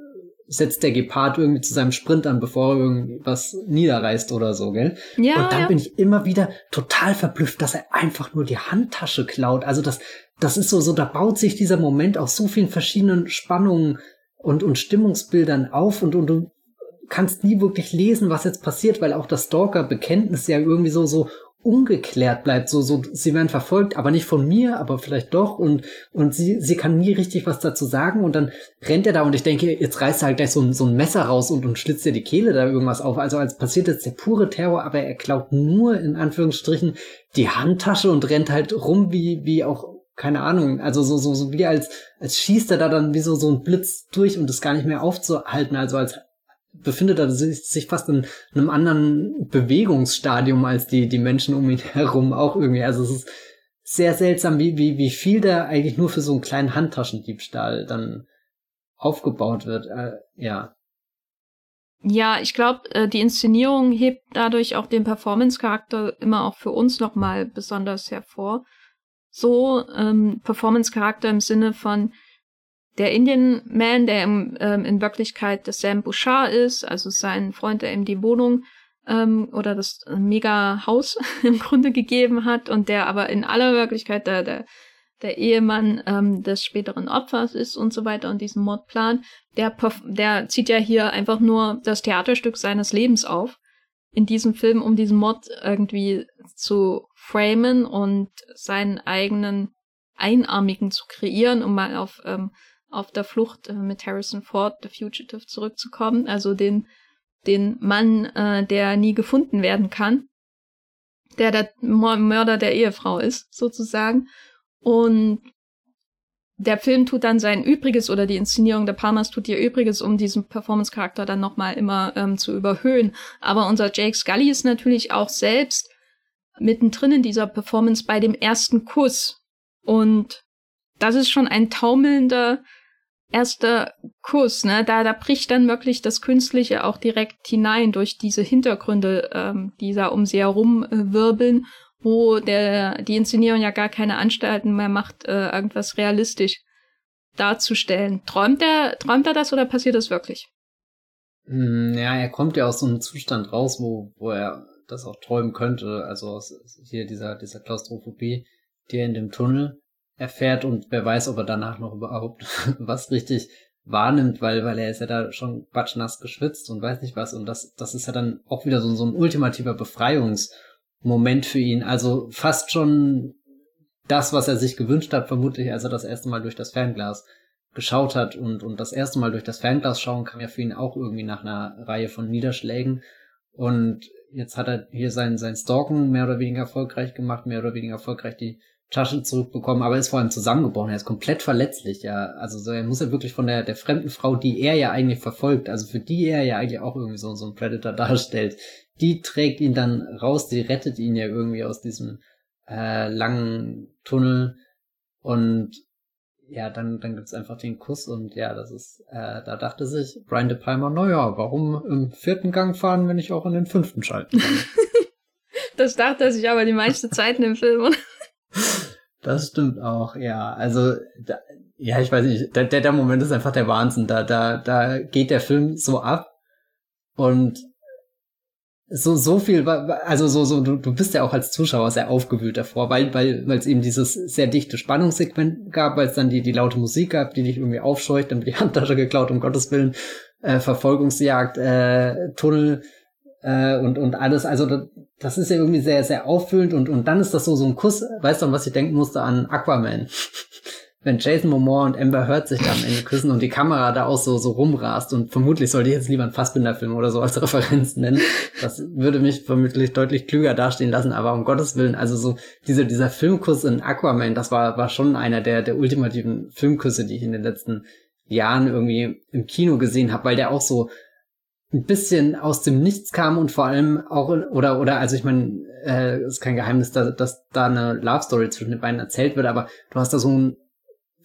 setzt der Gepard irgendwie zu seinem Sprint an, bevor er irgendwas niederreißt oder so, gell? Ja. Und dann ja. bin ich immer wieder total verblüfft, dass er einfach nur die Handtasche klaut. Also das, das ist so, so, da baut sich dieser Moment aus so vielen verschiedenen Spannungen und, und Stimmungsbildern auf und, und du kannst nie wirklich lesen, was jetzt passiert, weil auch das Stalker-Bekenntnis ja irgendwie so, so ungeklärt bleibt. So, so, sie werden verfolgt, aber nicht von mir, aber vielleicht doch. Und, und sie, sie kann nie richtig was dazu sagen. Und dann rennt er da und ich denke, jetzt reißt er halt gleich so ein, so ein Messer raus und, und schlitzt dir die Kehle da irgendwas auf. Also als passiert jetzt der pure Terror, aber er klaut nur in Anführungsstrichen die Handtasche und rennt halt rum wie, wie auch keine Ahnung, also so, so, so wie als, als schießt er da dann wie so, so ein Blitz durch und ist gar nicht mehr aufzuhalten, also als befindet er sich fast in einem anderen Bewegungsstadium als die, die Menschen um ihn herum auch irgendwie. Also es ist sehr seltsam, wie, wie, wie viel da eigentlich nur für so einen kleinen Handtaschendiebstahl dann aufgebaut wird. Äh, ja.
Ja, ich glaube, äh, die Inszenierung hebt dadurch auch den Performance-Charakter immer auch für uns nochmal besonders hervor. So ähm, Performance-Charakter im Sinne von der Indian Man, der im, ähm, in Wirklichkeit das Sam Bouchard ist, also sein Freund, der ihm die Wohnung ähm, oder das Mega-Haus im Grunde gegeben hat und der aber in aller Wirklichkeit der, der der Ehemann ähm, des späteren Opfers ist und so weiter und diesen Mordplan, der, der zieht ja hier einfach nur das Theaterstück seines Lebens auf in diesem Film, um diesen Mord irgendwie zu framen und seinen eigenen Einarmigen zu kreieren, um mal auf, ähm, auf der Flucht äh, mit Harrison Ford, The Fugitive, zurückzukommen. Also den, den Mann, äh, der nie gefunden werden kann, der der Mörder der Ehefrau ist, sozusagen. Und der Film tut dann sein Übriges oder die Inszenierung der Palmas tut ihr Übriges, um diesen Performance-Charakter dann nochmal immer ähm, zu überhöhen. Aber unser Jake Scully ist natürlich auch selbst mittendrin in dieser Performance bei dem ersten Kuss. Und das ist schon ein taumelnder erster Kuss, ne? Da, da bricht dann wirklich das Künstliche auch direkt hinein durch diese Hintergründe, ähm, die da um sie herum äh, wirbeln wo der, die Inszenierung ja gar keine Anstalten mehr macht, äh, irgendwas realistisch darzustellen. Träumt er, träumt er das oder passiert das wirklich?
Hm, ja, er kommt ja aus so einem Zustand raus, wo, wo er das auch träumen könnte. Also hier dieser, dieser Klaustrophobie, die er in dem Tunnel erfährt und wer weiß, ob er danach noch überhaupt was richtig wahrnimmt, weil, weil er ist ja da schon batschnass geschwitzt und weiß nicht was. Und das, das ist ja dann auch wieder so, so ein ultimativer Befreiungs- Moment für ihn. Also fast schon das, was er sich gewünscht hat, vermutlich, als er das erste Mal durch das Fernglas geschaut hat. Und, und das erste Mal durch das Fernglas schauen kam ja für ihn auch irgendwie nach einer Reihe von Niederschlägen. Und jetzt hat er hier sein, sein Stalken mehr oder weniger erfolgreich gemacht, mehr oder weniger erfolgreich die Tasche zurückbekommen, aber er ist vor allem zusammengebrochen. Er ist komplett verletzlich, ja. Also so, er muss ja wirklich von der, der fremden Frau, die er ja eigentlich verfolgt, also für die er ja eigentlich auch irgendwie so, so ein Predator darstellt, die trägt ihn dann raus, die rettet ihn ja irgendwie aus diesem äh, langen Tunnel und ja, dann, dann gibt's einfach den Kuss und ja, das ist, äh, da dachte sich Brian De Palma, naja, warum im vierten Gang fahren, wenn ich auch in den fünften schalten kann?
das dachte er sich aber die meiste Zeit in dem Film, oder?
Das stimmt auch, ja. Also, da, ja, ich weiß nicht, der, der, der Moment ist einfach der Wahnsinn. Da, da, da geht der Film so ab und so so viel also so so du, du bist ja auch als Zuschauer sehr aufgewühlt davor weil weil weil es eben dieses sehr dichte Spannungssegment gab weil es dann die die laute Musik gab die dich irgendwie aufscheucht dann die Handtasche geklaut um Gottes willen äh, Verfolgungsjagd äh, Tunnel äh, und und alles. Also das ist ja irgendwie sehr sehr auffüllend und und dann ist das so so ein Kuss weißt du was ich denken musste? An Aquaman wenn Jason Momoa und Amber Heard sich da am Ende küssen und die Kamera da auch so, so rumrast und vermutlich sollte ich jetzt lieber einen Fassbinder-Film oder so als Referenz nennen. Das würde mich vermutlich deutlich klüger dastehen lassen, aber um Gottes Willen, also so diese, dieser Filmkuss in Aquaman, das war, war schon einer der, der ultimativen Filmküsse, die ich in den letzten Jahren irgendwie im Kino gesehen habe, weil der auch so ein bisschen aus dem Nichts kam und vor allem auch oder oder also ich meine äh, ist kein Geheimnis, dass, dass da eine Love Story zwischen den beiden erzählt wird, aber du hast da so ein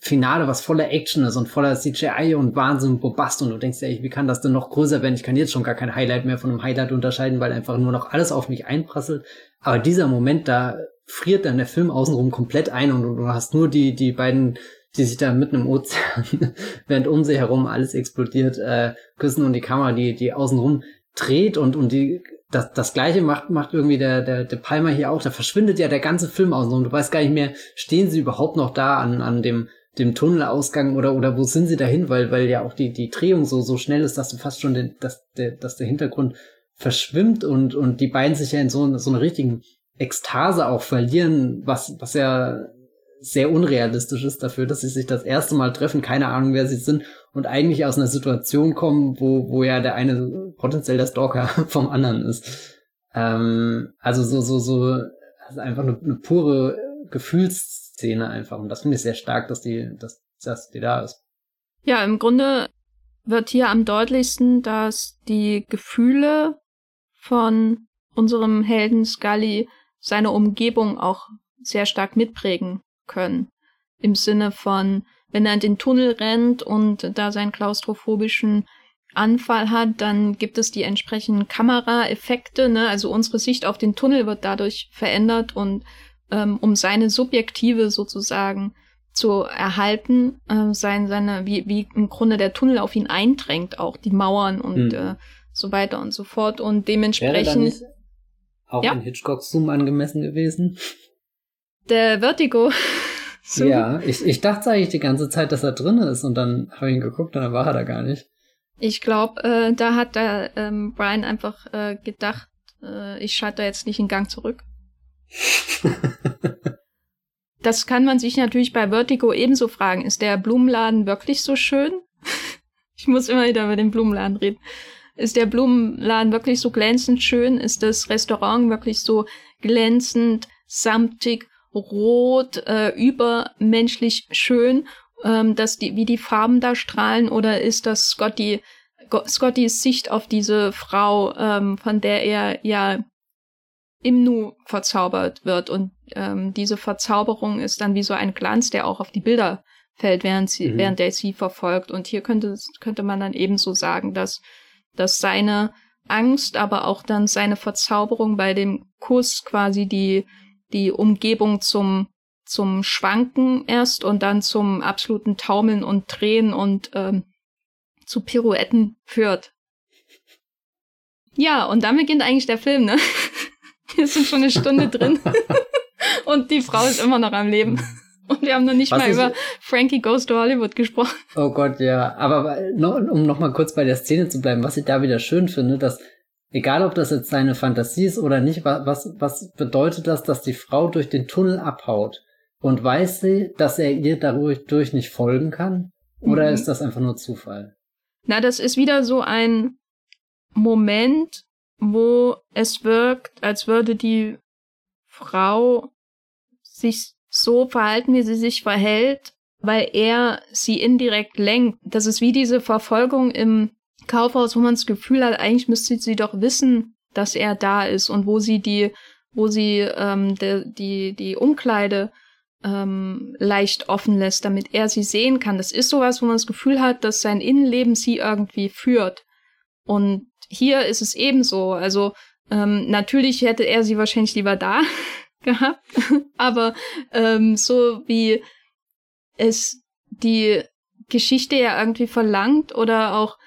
Finale, was voller Action ist und voller CGI und Wahnsinn und Bombast und du denkst ja, wie kann das denn noch größer werden? Ich kann jetzt schon gar kein Highlight mehr von einem Highlight unterscheiden, weil einfach nur noch alles auf mich einprasselt. Aber dieser Moment, da friert dann der Film außenrum komplett ein und du hast nur die, die beiden, die sich da mitten im Ozean, während um sie herum alles explodiert, äh, küssen und die Kamera, die, die außenrum dreht und, und die, das, das gleiche macht, macht irgendwie der, der, der Palmer hier auch. Da verschwindet ja der ganze Film außenrum. Du weißt gar nicht mehr, stehen sie überhaupt noch da an, an dem, dem Tunnelausgang oder oder wo sind sie dahin, weil weil ja auch die die Drehung so so schnell ist, dass du fast schon den, dass der dass der Hintergrund verschwimmt und und die beiden sich ja in so so einer richtigen Ekstase auch verlieren, was was ja sehr unrealistisch ist dafür, dass sie sich das erste Mal treffen, keine Ahnung, wer sie sind und eigentlich aus einer Situation kommen, wo wo ja der eine potenziell der Stalker vom anderen ist. Ähm, also so so so also einfach eine, eine pure Gefühls Szene einfach. Und das finde ich sehr stark, dass die, dass, dass die da ist.
Ja, im Grunde wird hier am deutlichsten, dass die Gefühle von unserem Helden Scully seine Umgebung auch sehr stark mitprägen können. Im Sinne von, wenn er in den Tunnel rennt und da seinen klaustrophobischen Anfall hat, dann gibt es die entsprechenden Kameraeffekte, ne? Also unsere Sicht auf den Tunnel wird dadurch verändert und ähm, um seine subjektive sozusagen zu erhalten, äh, sein, seine, wie, wie im Grunde der Tunnel auf ihn eindrängt, auch die Mauern und hm. äh, so weiter und so fort. Und dementsprechend.
auch ja. in Hitchcocks Zoom angemessen gewesen?
Der Vertigo.
so. Ja, ich, ich dachte eigentlich die ganze Zeit, dass er drin ist und dann habe ich ihn geguckt und dann war er da gar nicht.
Ich glaube, äh, da hat der ähm, Brian einfach äh, gedacht, äh, ich schalte da jetzt nicht in Gang zurück. das kann man sich natürlich bei Vertigo ebenso fragen. Ist der Blumenladen wirklich so schön? ich muss immer wieder über den Blumenladen reden. Ist der Blumenladen wirklich so glänzend schön? Ist das Restaurant wirklich so glänzend, samtig, rot, äh, übermenschlich schön, ähm, dass die, wie die Farben da strahlen? Oder ist das Scotty, Scottys Sicht auf diese Frau, ähm, von der er ja im Nu verzaubert wird. Und ähm, diese Verzauberung ist dann wie so ein Glanz, der auch auf die Bilder fällt, während, sie, mhm. während der sie verfolgt. Und hier könnte, könnte man dann ebenso sagen, dass, dass seine Angst, aber auch dann seine Verzauberung bei dem Kuss quasi die, die Umgebung zum, zum Schwanken erst und dann zum absoluten Taumeln und Drehen und ähm, zu Pirouetten führt. Ja, und dann beginnt eigentlich der Film, ne? Wir sind schon eine Stunde drin. und die Frau ist immer noch am Leben. Und wir haben noch nicht Was mal über Frankie Goes to Hollywood gesprochen.
Oh Gott, ja. Aber um noch mal kurz bei der Szene zu bleiben, was ich da wieder schön finde, dass egal ob das jetzt seine Fantasie ist oder nicht, was, was bedeutet das, dass die Frau durch den Tunnel abhaut? Und weiß sie, dass er ihr dadurch nicht folgen kann? Oder mhm. ist das einfach nur Zufall?
Na, das ist wieder so ein Moment, wo es wirkt, als würde die Frau sich so verhalten, wie sie sich verhält, weil er sie indirekt lenkt. Das ist wie diese Verfolgung im Kaufhaus, wo man das Gefühl hat, eigentlich müsste sie doch wissen, dass er da ist und wo sie die, wo sie ähm, de, die die Umkleide ähm, leicht offen lässt, damit er sie sehen kann. Das ist sowas, wo man das Gefühl hat, dass sein Innenleben sie irgendwie führt. Und hier ist es ebenso. Also ähm, natürlich hätte er sie wahrscheinlich lieber da gehabt, aber ähm, so wie es die Geschichte ja irgendwie verlangt oder auch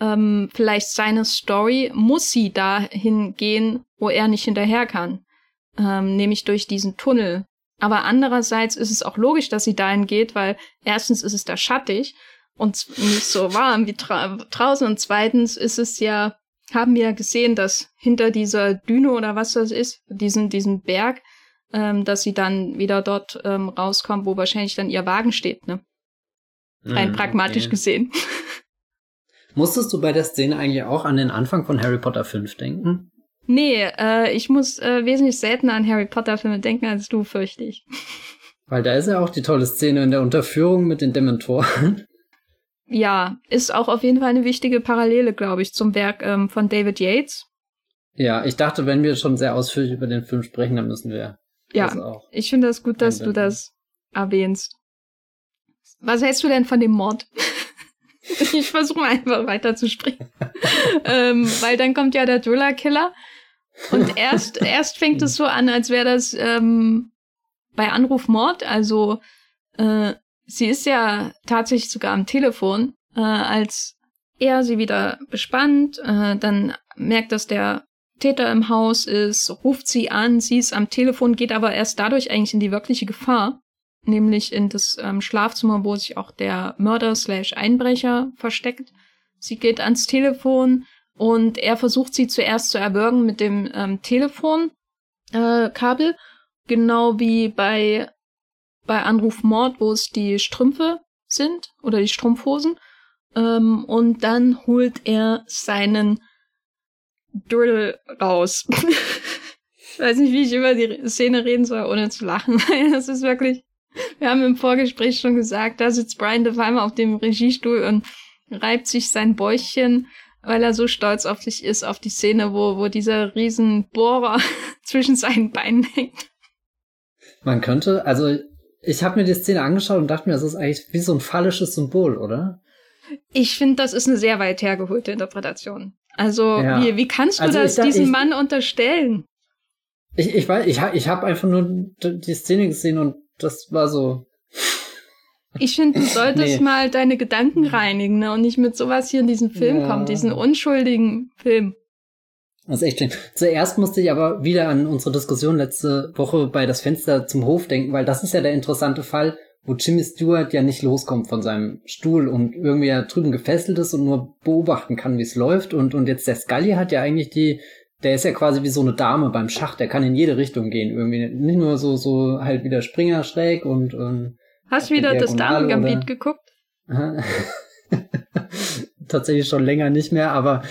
ähm, vielleicht seine Story, muss sie dahin gehen, wo er nicht hinterher kann, ähm, nämlich durch diesen Tunnel. Aber andererseits ist es auch logisch, dass sie dahin geht, weil erstens ist es da schattig und nicht so warm wie draußen und zweitens ist es ja haben wir gesehen, dass hinter dieser Düne oder was das ist, diesen, diesen Berg, ähm, dass sie dann wieder dort ähm, rauskommt, wo wahrscheinlich dann ihr Wagen steht, ne? Rein mm, pragmatisch okay. gesehen.
Musstest du bei der Szene eigentlich auch an den Anfang von Harry Potter 5 denken?
Nee, äh, ich muss äh, wesentlich seltener an Harry Potter Filme denken als du, fürchte ich.
Weil da ist ja auch die tolle Szene in der Unterführung mit den Dementoren
ja, ist auch auf jeden Fall eine wichtige Parallele, glaube ich, zum Werk ähm, von David Yates.
Ja, ich dachte, wenn wir schon sehr ausführlich über den Film sprechen, dann müssen wir
ja, das auch. Ich finde das gut, dass einbinden. du das erwähnst. Was hältst du denn von dem Mord? ich versuche einfach weiter zu springen. ähm, weil dann kommt ja der Thriller-Killer. Und erst, erst fängt es so an, als wäre das ähm, bei Anruf Mord, also äh, Sie ist ja tatsächlich sogar am Telefon, äh, als er sie wieder bespannt, äh, dann merkt, dass der Täter im Haus ist, ruft sie an, sie ist am Telefon, geht aber erst dadurch eigentlich in die wirkliche Gefahr, nämlich in das ähm, Schlafzimmer, wo sich auch der Mörder slash Einbrecher versteckt. Sie geht ans Telefon und er versucht sie zuerst zu erwürgen mit dem ähm, Telefonkabel, äh, genau wie bei bei Anruf Mord, wo es die Strümpfe sind oder die Strumpfhosen. Ähm, und dann holt er seinen Dödel raus. ich weiß nicht, wie ich über die Szene reden soll, ohne zu lachen. das ist wirklich. Wir haben im Vorgespräch schon gesagt, da sitzt Brian De Palma auf dem Regiestuhl und reibt sich sein Bäuchchen, weil er so stolz auf sich ist, auf die Szene, wo, wo dieser riesen Bohrer zwischen seinen Beinen hängt.
Man könnte, also ich habe mir die Szene angeschaut und dachte mir, das ist eigentlich wie so ein phallisches Symbol, oder?
Ich finde, das ist eine sehr weit hergeholte Interpretation. Also, ja. wie, wie kannst du also das da, diesem ich, Mann unterstellen?
Ich, ich weiß, ich, ich habe einfach nur die Szene gesehen und das war so.
Ich finde, du solltest nee. mal deine Gedanken reinigen ne? und nicht mit sowas hier in diesen Film ja. kommen, diesen unschuldigen Film.
Das ist echt schön. Zuerst musste ich aber wieder an unsere Diskussion letzte Woche bei das Fenster zum Hof denken, weil das ist ja der interessante Fall, wo Jimmy Stewart ja nicht loskommt von seinem Stuhl und irgendwie ja drüben gefesselt ist und nur beobachten kann, wie es läuft. Und, und jetzt der Scully hat ja eigentlich die, der ist ja quasi wie so eine Dame beim Schach, der kann in jede Richtung gehen. Irgendwie nicht nur so, so halt wieder Springer schräg und, und
Hast du wieder das Damen-Gambit geguckt?
Tatsächlich schon länger nicht mehr, aber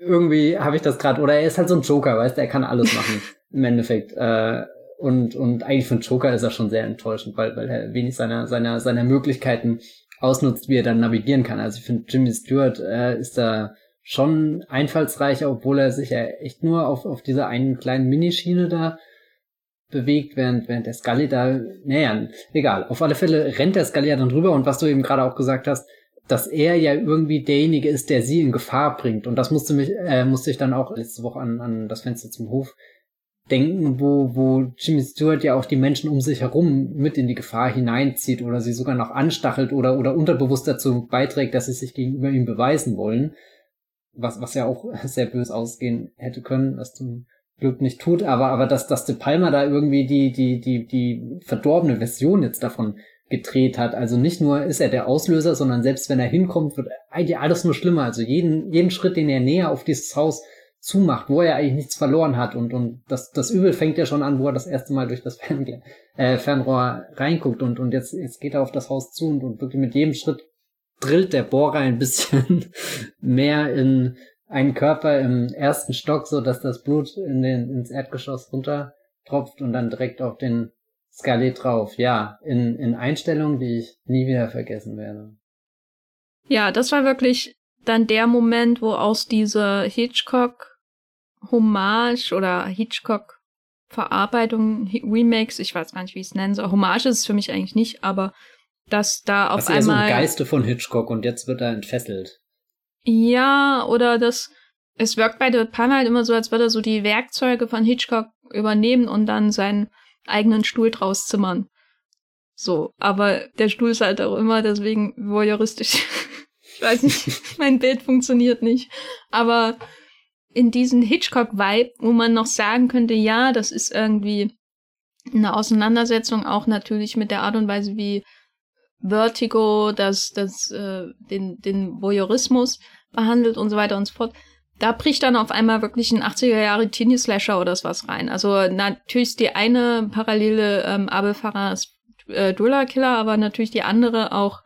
irgendwie habe ich das gerade, oder er ist halt so ein Joker, weißt du, er kann alles machen, im Endeffekt. Äh, und, und eigentlich für einen Joker ist er schon sehr enttäuschend, weil, weil er wenig seiner, seiner, seiner Möglichkeiten ausnutzt, wie er dann navigieren kann. Also ich finde, Jimmy Stewart äh, ist da schon einfallsreicher, obwohl er sich ja echt nur auf, auf dieser einen kleinen Minischiene da bewegt, während, während der Scully da, naja, egal. Auf alle Fälle rennt der Scully ja dann drüber und was du eben gerade auch gesagt hast, dass er ja irgendwie derjenige ist, der sie in Gefahr bringt. Und das musste mich, äh, musste ich dann auch letzte Woche an, an das Fenster zum Hof denken, wo, wo Jimmy Stewart ja auch die Menschen um sich herum mit in die Gefahr hineinzieht oder sie sogar noch anstachelt oder, oder unterbewusst dazu beiträgt, dass sie sich gegenüber ihm beweisen wollen. Was, was ja auch sehr bös ausgehen hätte können, was zum Glück nicht tut, aber, aber dass, dass De Palma da irgendwie die, die, die, die verdorbene Version jetzt davon gedreht hat. Also nicht nur ist er der Auslöser, sondern selbst wenn er hinkommt, wird eigentlich alles nur schlimmer. Also jeden, jeden Schritt, den er näher auf dieses Haus zumacht, wo er eigentlich nichts verloren hat. Und, und das, das Übel fängt ja schon an, wo er das erste Mal durch das Fern, äh, Fernrohr reinguckt und, und jetzt, jetzt geht er auf das Haus zu und, und wirklich mit jedem Schritt drillt der Bohrer ein bisschen mehr in einen Körper im ersten Stock, so dass das Blut in den, ins Erdgeschoss runter tropft und dann direkt auf den Skelett drauf. Ja, in, in Einstellungen, die ich nie wieder vergessen werde.
Ja, das war wirklich dann der Moment, wo aus dieser Hitchcock Hommage oder Hitchcock Verarbeitung, Remakes, ich weiß gar nicht, wie ich es nennen soll. Hommage ist es für mich eigentlich nicht, aber dass da auf
das
ist einmal.
So ein Geiste von Hitchcock und jetzt wird er entfesselt.
Ja, oder das, es wirkt bei De Palma halt immer so, als würde er so die Werkzeuge von Hitchcock übernehmen und dann seinen eigenen Stuhl draus zimmern. So, aber der Stuhl ist halt auch immer deswegen voyeuristisch. ich weiß nicht, mein Bild funktioniert nicht. Aber in diesen Hitchcock-Vibe, wo man noch sagen könnte, ja, das ist irgendwie eine Auseinandersetzung auch natürlich mit der Art und Weise, wie Vertigo, das, das, äh, den, den Voyeurismus behandelt und so weiter und so fort. Da bricht dann auf einmal wirklich ein 80er Jahre Teenie Slasher oder was rein. Also natürlich ist die eine parallele ähm, Abel Farah äh, Thriller Killer, aber natürlich die andere auch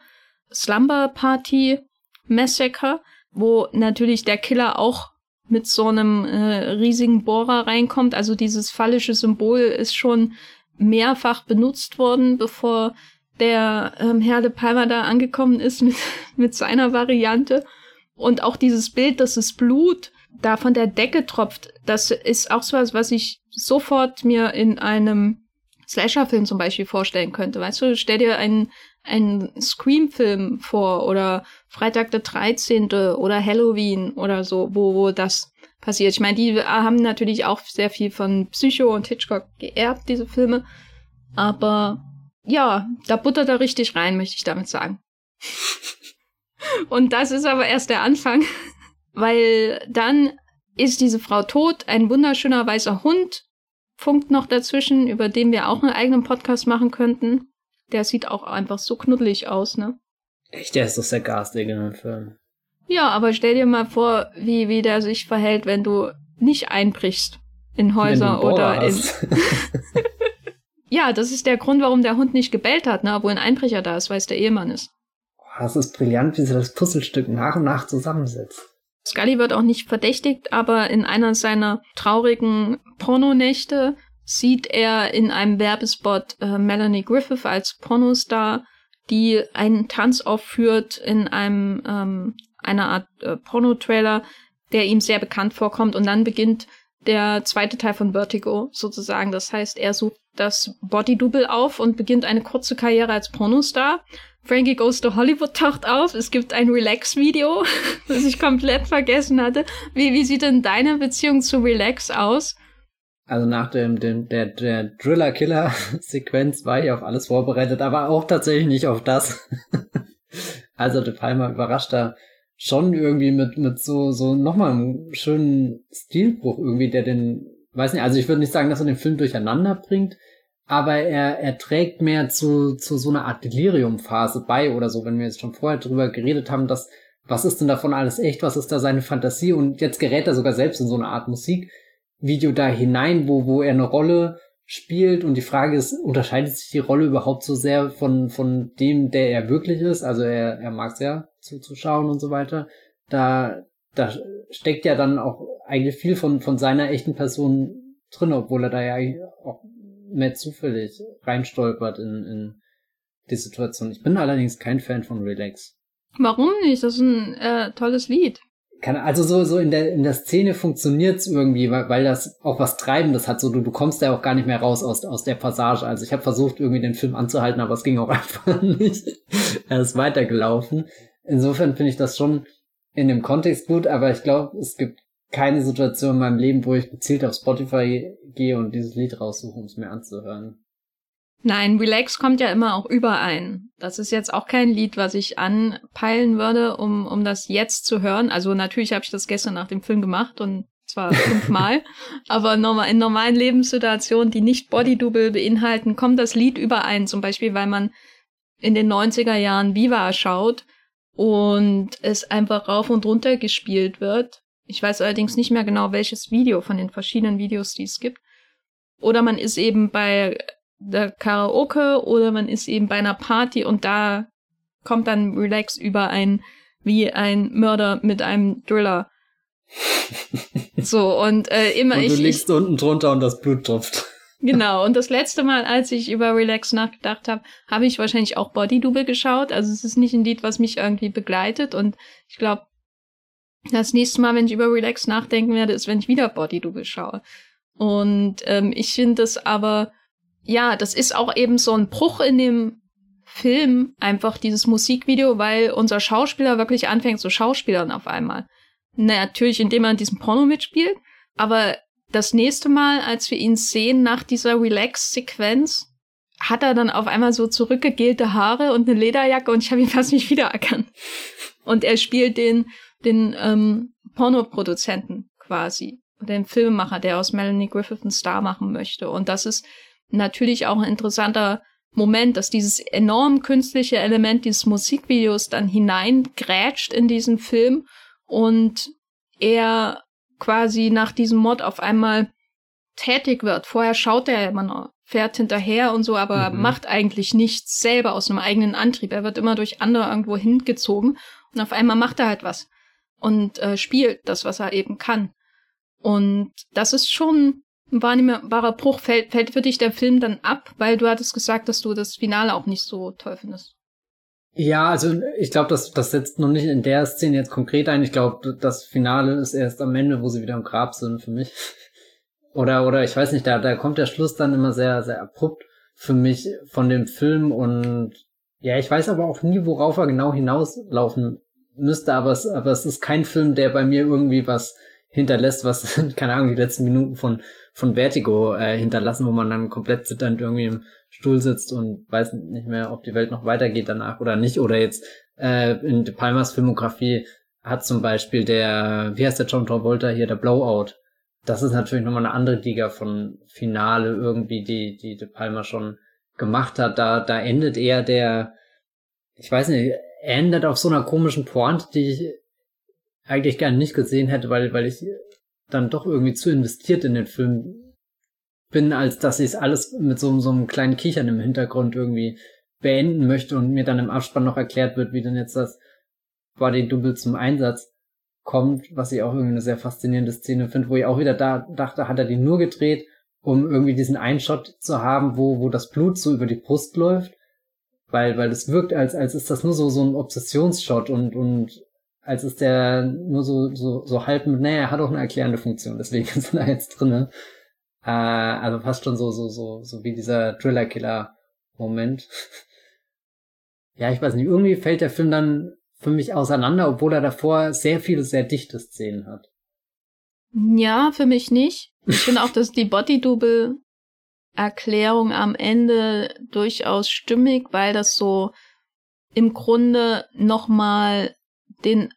Slumber Party Massacre, wo natürlich der Killer auch mit so einem äh, riesigen Bohrer reinkommt. Also dieses phallische Symbol ist schon mehrfach benutzt worden, bevor der ähm, Herr de Palma da angekommen ist mit, mit seiner Variante. Und auch dieses Bild, dass das Blut da von der Decke tropft, das ist auch so was, was ich sofort mir in einem Slasher-Film zum Beispiel vorstellen könnte. Weißt du, stell dir einen, einen Scream-Film vor oder Freitag der 13. oder Halloween oder so, wo, wo das passiert. Ich meine, die haben natürlich auch sehr viel von Psycho und Hitchcock geerbt, diese Filme. Aber ja, da buttert er richtig rein, möchte ich damit sagen. Und das ist aber erst der Anfang, weil dann ist diese Frau tot, ein wunderschöner weißer Hund funkt noch dazwischen, über den wir auch einen eigenen Podcast machen könnten. Der sieht auch einfach so knuddelig aus, ne?
Echt, der ist doch sehr garstig in dem Film.
Ja, aber stell dir mal vor, wie, wie der sich verhält, wenn du nicht einbrichst in Häuser oder in. Ja, das ist der Grund, warum der Hund nicht gebellt hat, ne? obwohl ein Einbrecher da ist, weil es der Ehemann ist.
Das ist brillant, wie sie das Puzzlestück nach und nach zusammensetzt.
Scully wird auch nicht verdächtigt, aber in einer seiner traurigen Pornonächte sieht er in einem Werbespot äh, Melanie Griffith als Pornostar, die einen Tanz aufführt in einem ähm, einer Art äh, Pornotrailer, der ihm sehr bekannt vorkommt und dann beginnt der zweite Teil von Vertigo sozusagen. Das heißt, er sucht das Body-Double auf und beginnt eine kurze Karriere als Pornostar. Frankie Goes to Hollywood taucht auf. Es gibt ein Relax-Video, das ich komplett vergessen hatte. Wie, wie sieht denn deine Beziehung zu Relax aus?
Also nach dem, dem der, der Driller-Killer-Sequenz war ich auf alles vorbereitet, aber auch tatsächlich nicht auf das. also De Palma überrascht da schon irgendwie mit, mit so, so nochmal einem schönen Stilbruch irgendwie, der den, weiß nicht, also ich würde nicht sagen, dass er den Film durcheinander bringt, aber er, er trägt mehr zu, zu so einer Art Delirium-Phase bei oder so, wenn wir jetzt schon vorher drüber geredet haben, dass, was ist denn davon alles echt, was ist da seine Fantasie und jetzt gerät er sogar selbst in so eine Art Musik, Video da hinein, wo, wo er eine Rolle spielt und die Frage ist, unterscheidet sich die Rolle überhaupt so sehr von, von dem, der er wirklich ist? Also er, er mag es ja zuzuschauen und so weiter. Da, da steckt ja dann auch eigentlich viel von, von seiner echten Person drin, obwohl er da ja auch mehr zufällig reinstolpert in, in die Situation. Ich bin allerdings kein Fan von Relax.
Warum nicht? Das ist ein äh, tolles Lied
kann, also so, so in der, in der Szene funktioniert's irgendwie, weil, weil das auch was Treibendes hat. So, du, du kommst ja auch gar nicht mehr raus aus, aus der Passage. Also ich habe versucht, irgendwie den Film anzuhalten, aber es ging auch einfach nicht. er ist weitergelaufen. Insofern finde ich das schon in dem Kontext gut, aber ich glaube, es gibt keine Situation in meinem Leben, wo ich gezielt auf Spotify gehe und dieses Lied raussuche, um es mir anzuhören.
Nein, Relax kommt ja immer auch überein. Das ist jetzt auch kein Lied, was ich anpeilen würde, um, um das jetzt zu hören. Also natürlich habe ich das gestern nach dem Film gemacht und zwar fünfmal. aber normal, in normalen Lebenssituationen, die nicht Body-Double beinhalten, kommt das Lied überein. Zum Beispiel, weil man in den 90er Jahren Viva schaut und es einfach rauf und runter gespielt wird. Ich weiß allerdings nicht mehr genau, welches Video von den verschiedenen Videos, die es gibt. Oder man ist eben bei der Karaoke oder man ist eben bei einer Party und da kommt dann Relax über ein wie ein Mörder mit einem Driller. so und äh, immer
und
du
ich. Du liegst ich, unten drunter und das Blut tropft.
Genau, und das letzte Mal, als ich über Relax nachgedacht habe, habe ich wahrscheinlich auch Body Double geschaut. Also es ist nicht ein Lied, was mich irgendwie begleitet. Und ich glaube, das nächste Mal, wenn ich über Relax nachdenken werde, ist, wenn ich wieder Body Double schaue. Und ähm, ich finde es aber ja, das ist auch eben so ein Bruch in dem Film, einfach dieses Musikvideo, weil unser Schauspieler wirklich anfängt zu schauspielern auf einmal. Natürlich, indem er in diesem Porno mitspielt, aber das nächste Mal, als wir ihn sehen nach dieser Relax-Sequenz, hat er dann auf einmal so zurückgegelte Haare und eine Lederjacke und ich habe ihn fast nicht wiedererkannt. Und er spielt den, den ähm, Pornoproduzenten quasi, den Filmemacher, der aus Melanie Griffith einen Star machen möchte. Und das ist natürlich auch ein interessanter Moment, dass dieses enorm künstliche Element dieses Musikvideos dann hineingrätscht in diesen Film und er quasi nach diesem Mod auf einmal tätig wird. Vorher schaut er immer noch, fährt hinterher und so, aber mhm. macht eigentlich nichts selber aus einem eigenen Antrieb. Er wird immer durch andere irgendwo hingezogen und auf einmal macht er halt was und äh, spielt das, was er eben kann. Und das ist schon ein wahrnehmbarer Bruch. Fällt, fällt für dich der Film dann ab, weil du hattest gesagt, dass du das Finale auch nicht so toll findest.
Ja, also ich glaube, das, das setzt noch nicht in der Szene jetzt konkret ein. Ich glaube, das Finale ist erst am Ende, wo sie wieder im Grab sind für mich. Oder, oder ich weiß nicht, da, da kommt der Schluss dann immer sehr, sehr abrupt für mich von dem Film und ja, ich weiß aber auch nie, worauf er genau hinauslaufen müsste, aber es, aber es ist kein Film, der bei mir irgendwie was hinterlässt, was, keine Ahnung, die letzten Minuten von, von Vertigo äh, hinterlassen, wo man dann komplett zitternd irgendwie im Stuhl sitzt und weiß nicht mehr, ob die Welt noch weitergeht danach oder nicht. Oder jetzt äh, in De Palmas Filmografie hat zum Beispiel der, wie heißt der John Travolta hier, der Blowout. Das ist natürlich nochmal eine andere Liga von Finale irgendwie, die, die De Palma schon gemacht hat. Da, da endet eher der, ich weiß nicht, endet auf so einer komischen Pointe, die ich eigentlich gerne nicht gesehen hätte, weil, weil ich dann doch irgendwie zu investiert in den Film bin, als dass ich es alles mit so, so einem kleinen Kichern im Hintergrund irgendwie beenden möchte und mir dann im Abspann noch erklärt wird, wie denn jetzt das Body Double zum Einsatz kommt, was ich auch irgendwie eine sehr faszinierende Szene finde, wo ich auch wieder da dachte, hat er die nur gedreht, um irgendwie diesen Einshot zu haben, wo, wo das Blut so über die Brust läuft, weil, weil es wirkt, als, als ist das nur so, so ein Obsessionsshot und, und als ist der nur so, so, so halb, naja, er hat auch eine erklärende Funktion, deswegen ist er jetzt drinne. Äh, also fast schon so, so, so, so wie dieser Driller-Killer-Moment. ja, ich weiß nicht, irgendwie fällt der Film dann für mich auseinander, obwohl er davor sehr viele, sehr dichte Szenen hat.
Ja, für mich nicht. Ich finde auch, dass die Body-Double-Erklärung am Ende durchaus stimmig, weil das so im Grunde nochmal den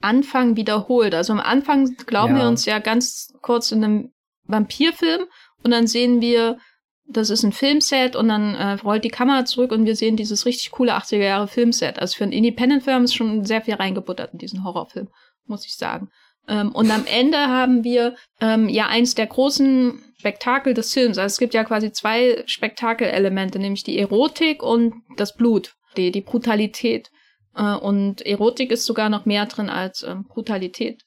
Anfang wiederholt. Also am Anfang glauben ja. wir uns ja ganz kurz in einem Vampirfilm und dann sehen wir, das ist ein Filmset und dann äh, rollt die Kamera zurück und wir sehen dieses richtig coole 80er Jahre Filmset. Also für einen Independent-Film ist schon sehr viel reingebuttert in diesen Horrorfilm, muss ich sagen. Ähm, und am Ende haben wir ähm, ja eins der großen Spektakel des Films. Also es gibt ja quasi zwei Spektakelelemente, nämlich die Erotik und das Blut, die, die Brutalität. Äh, und Erotik ist sogar noch mehr drin als äh, Brutalität.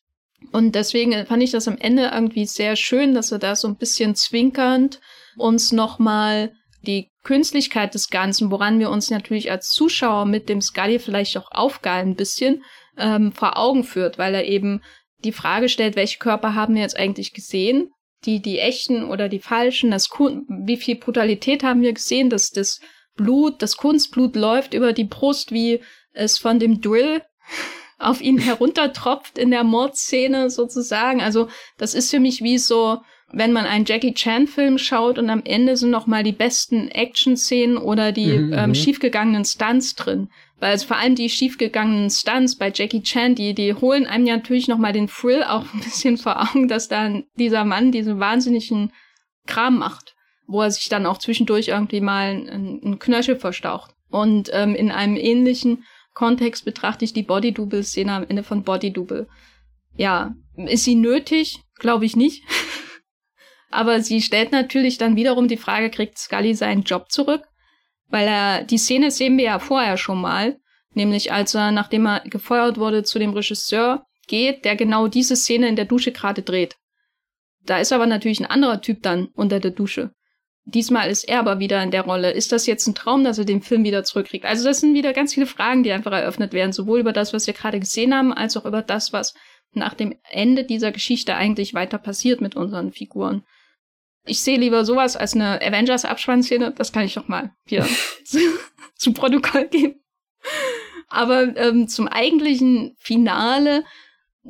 Und deswegen fand ich das am Ende irgendwie sehr schön, dass wir da so ein bisschen zwinkernd uns nochmal die Künstlichkeit des Ganzen, woran wir uns natürlich als Zuschauer mit dem Scully vielleicht auch aufgeilen ein bisschen, ähm, vor Augen führt, weil er eben die Frage stellt, welche Körper haben wir jetzt eigentlich gesehen? Die, die echten oder die falschen? Das, wie viel Brutalität haben wir gesehen? Dass das Blut, das Kunstblut läuft über die Brust, wie es von dem Drill auf ihn heruntertropft in der Mordszene sozusagen. Also das ist für mich wie so, wenn man einen Jackie Chan Film schaut und am Ende sind noch mal die besten Action-Szenen oder die mhm, ähm, mhm. schiefgegangenen Stunts drin. Weil also vor allem die schiefgegangenen Stunts bei Jackie Chan, die, die holen einem ja natürlich noch mal den Thrill auch ein bisschen vor Augen, dass dann dieser Mann diesen wahnsinnigen Kram macht, wo er sich dann auch zwischendurch irgendwie mal einen Knöchel verstaucht. Und ähm, in einem ähnlichen Kontext betrachte ich die Body-Double-Szene am Ende von Body-Double. Ja, ist sie nötig? Glaube ich nicht. Aber sie stellt natürlich dann wiederum die Frage, kriegt Scully seinen Job zurück? Weil er, die Szene sehen wir ja vorher schon mal, nämlich als er, nachdem er gefeuert wurde, zu dem Regisseur geht, der genau diese Szene in der Dusche gerade dreht. Da ist aber natürlich ein anderer Typ dann unter der Dusche. Diesmal ist er aber wieder in der Rolle. Ist das jetzt ein Traum, dass er den Film wieder zurückkriegt? Also das sind wieder ganz viele Fragen, die einfach eröffnet werden, sowohl über das, was wir gerade gesehen haben, als auch über das, was nach dem Ende dieser Geschichte eigentlich weiter passiert mit unseren Figuren. Ich sehe lieber sowas als eine Avengers-Abspannszene. Das kann ich doch mal hier zu, zu Protokoll geben. Aber ähm, zum eigentlichen Finale,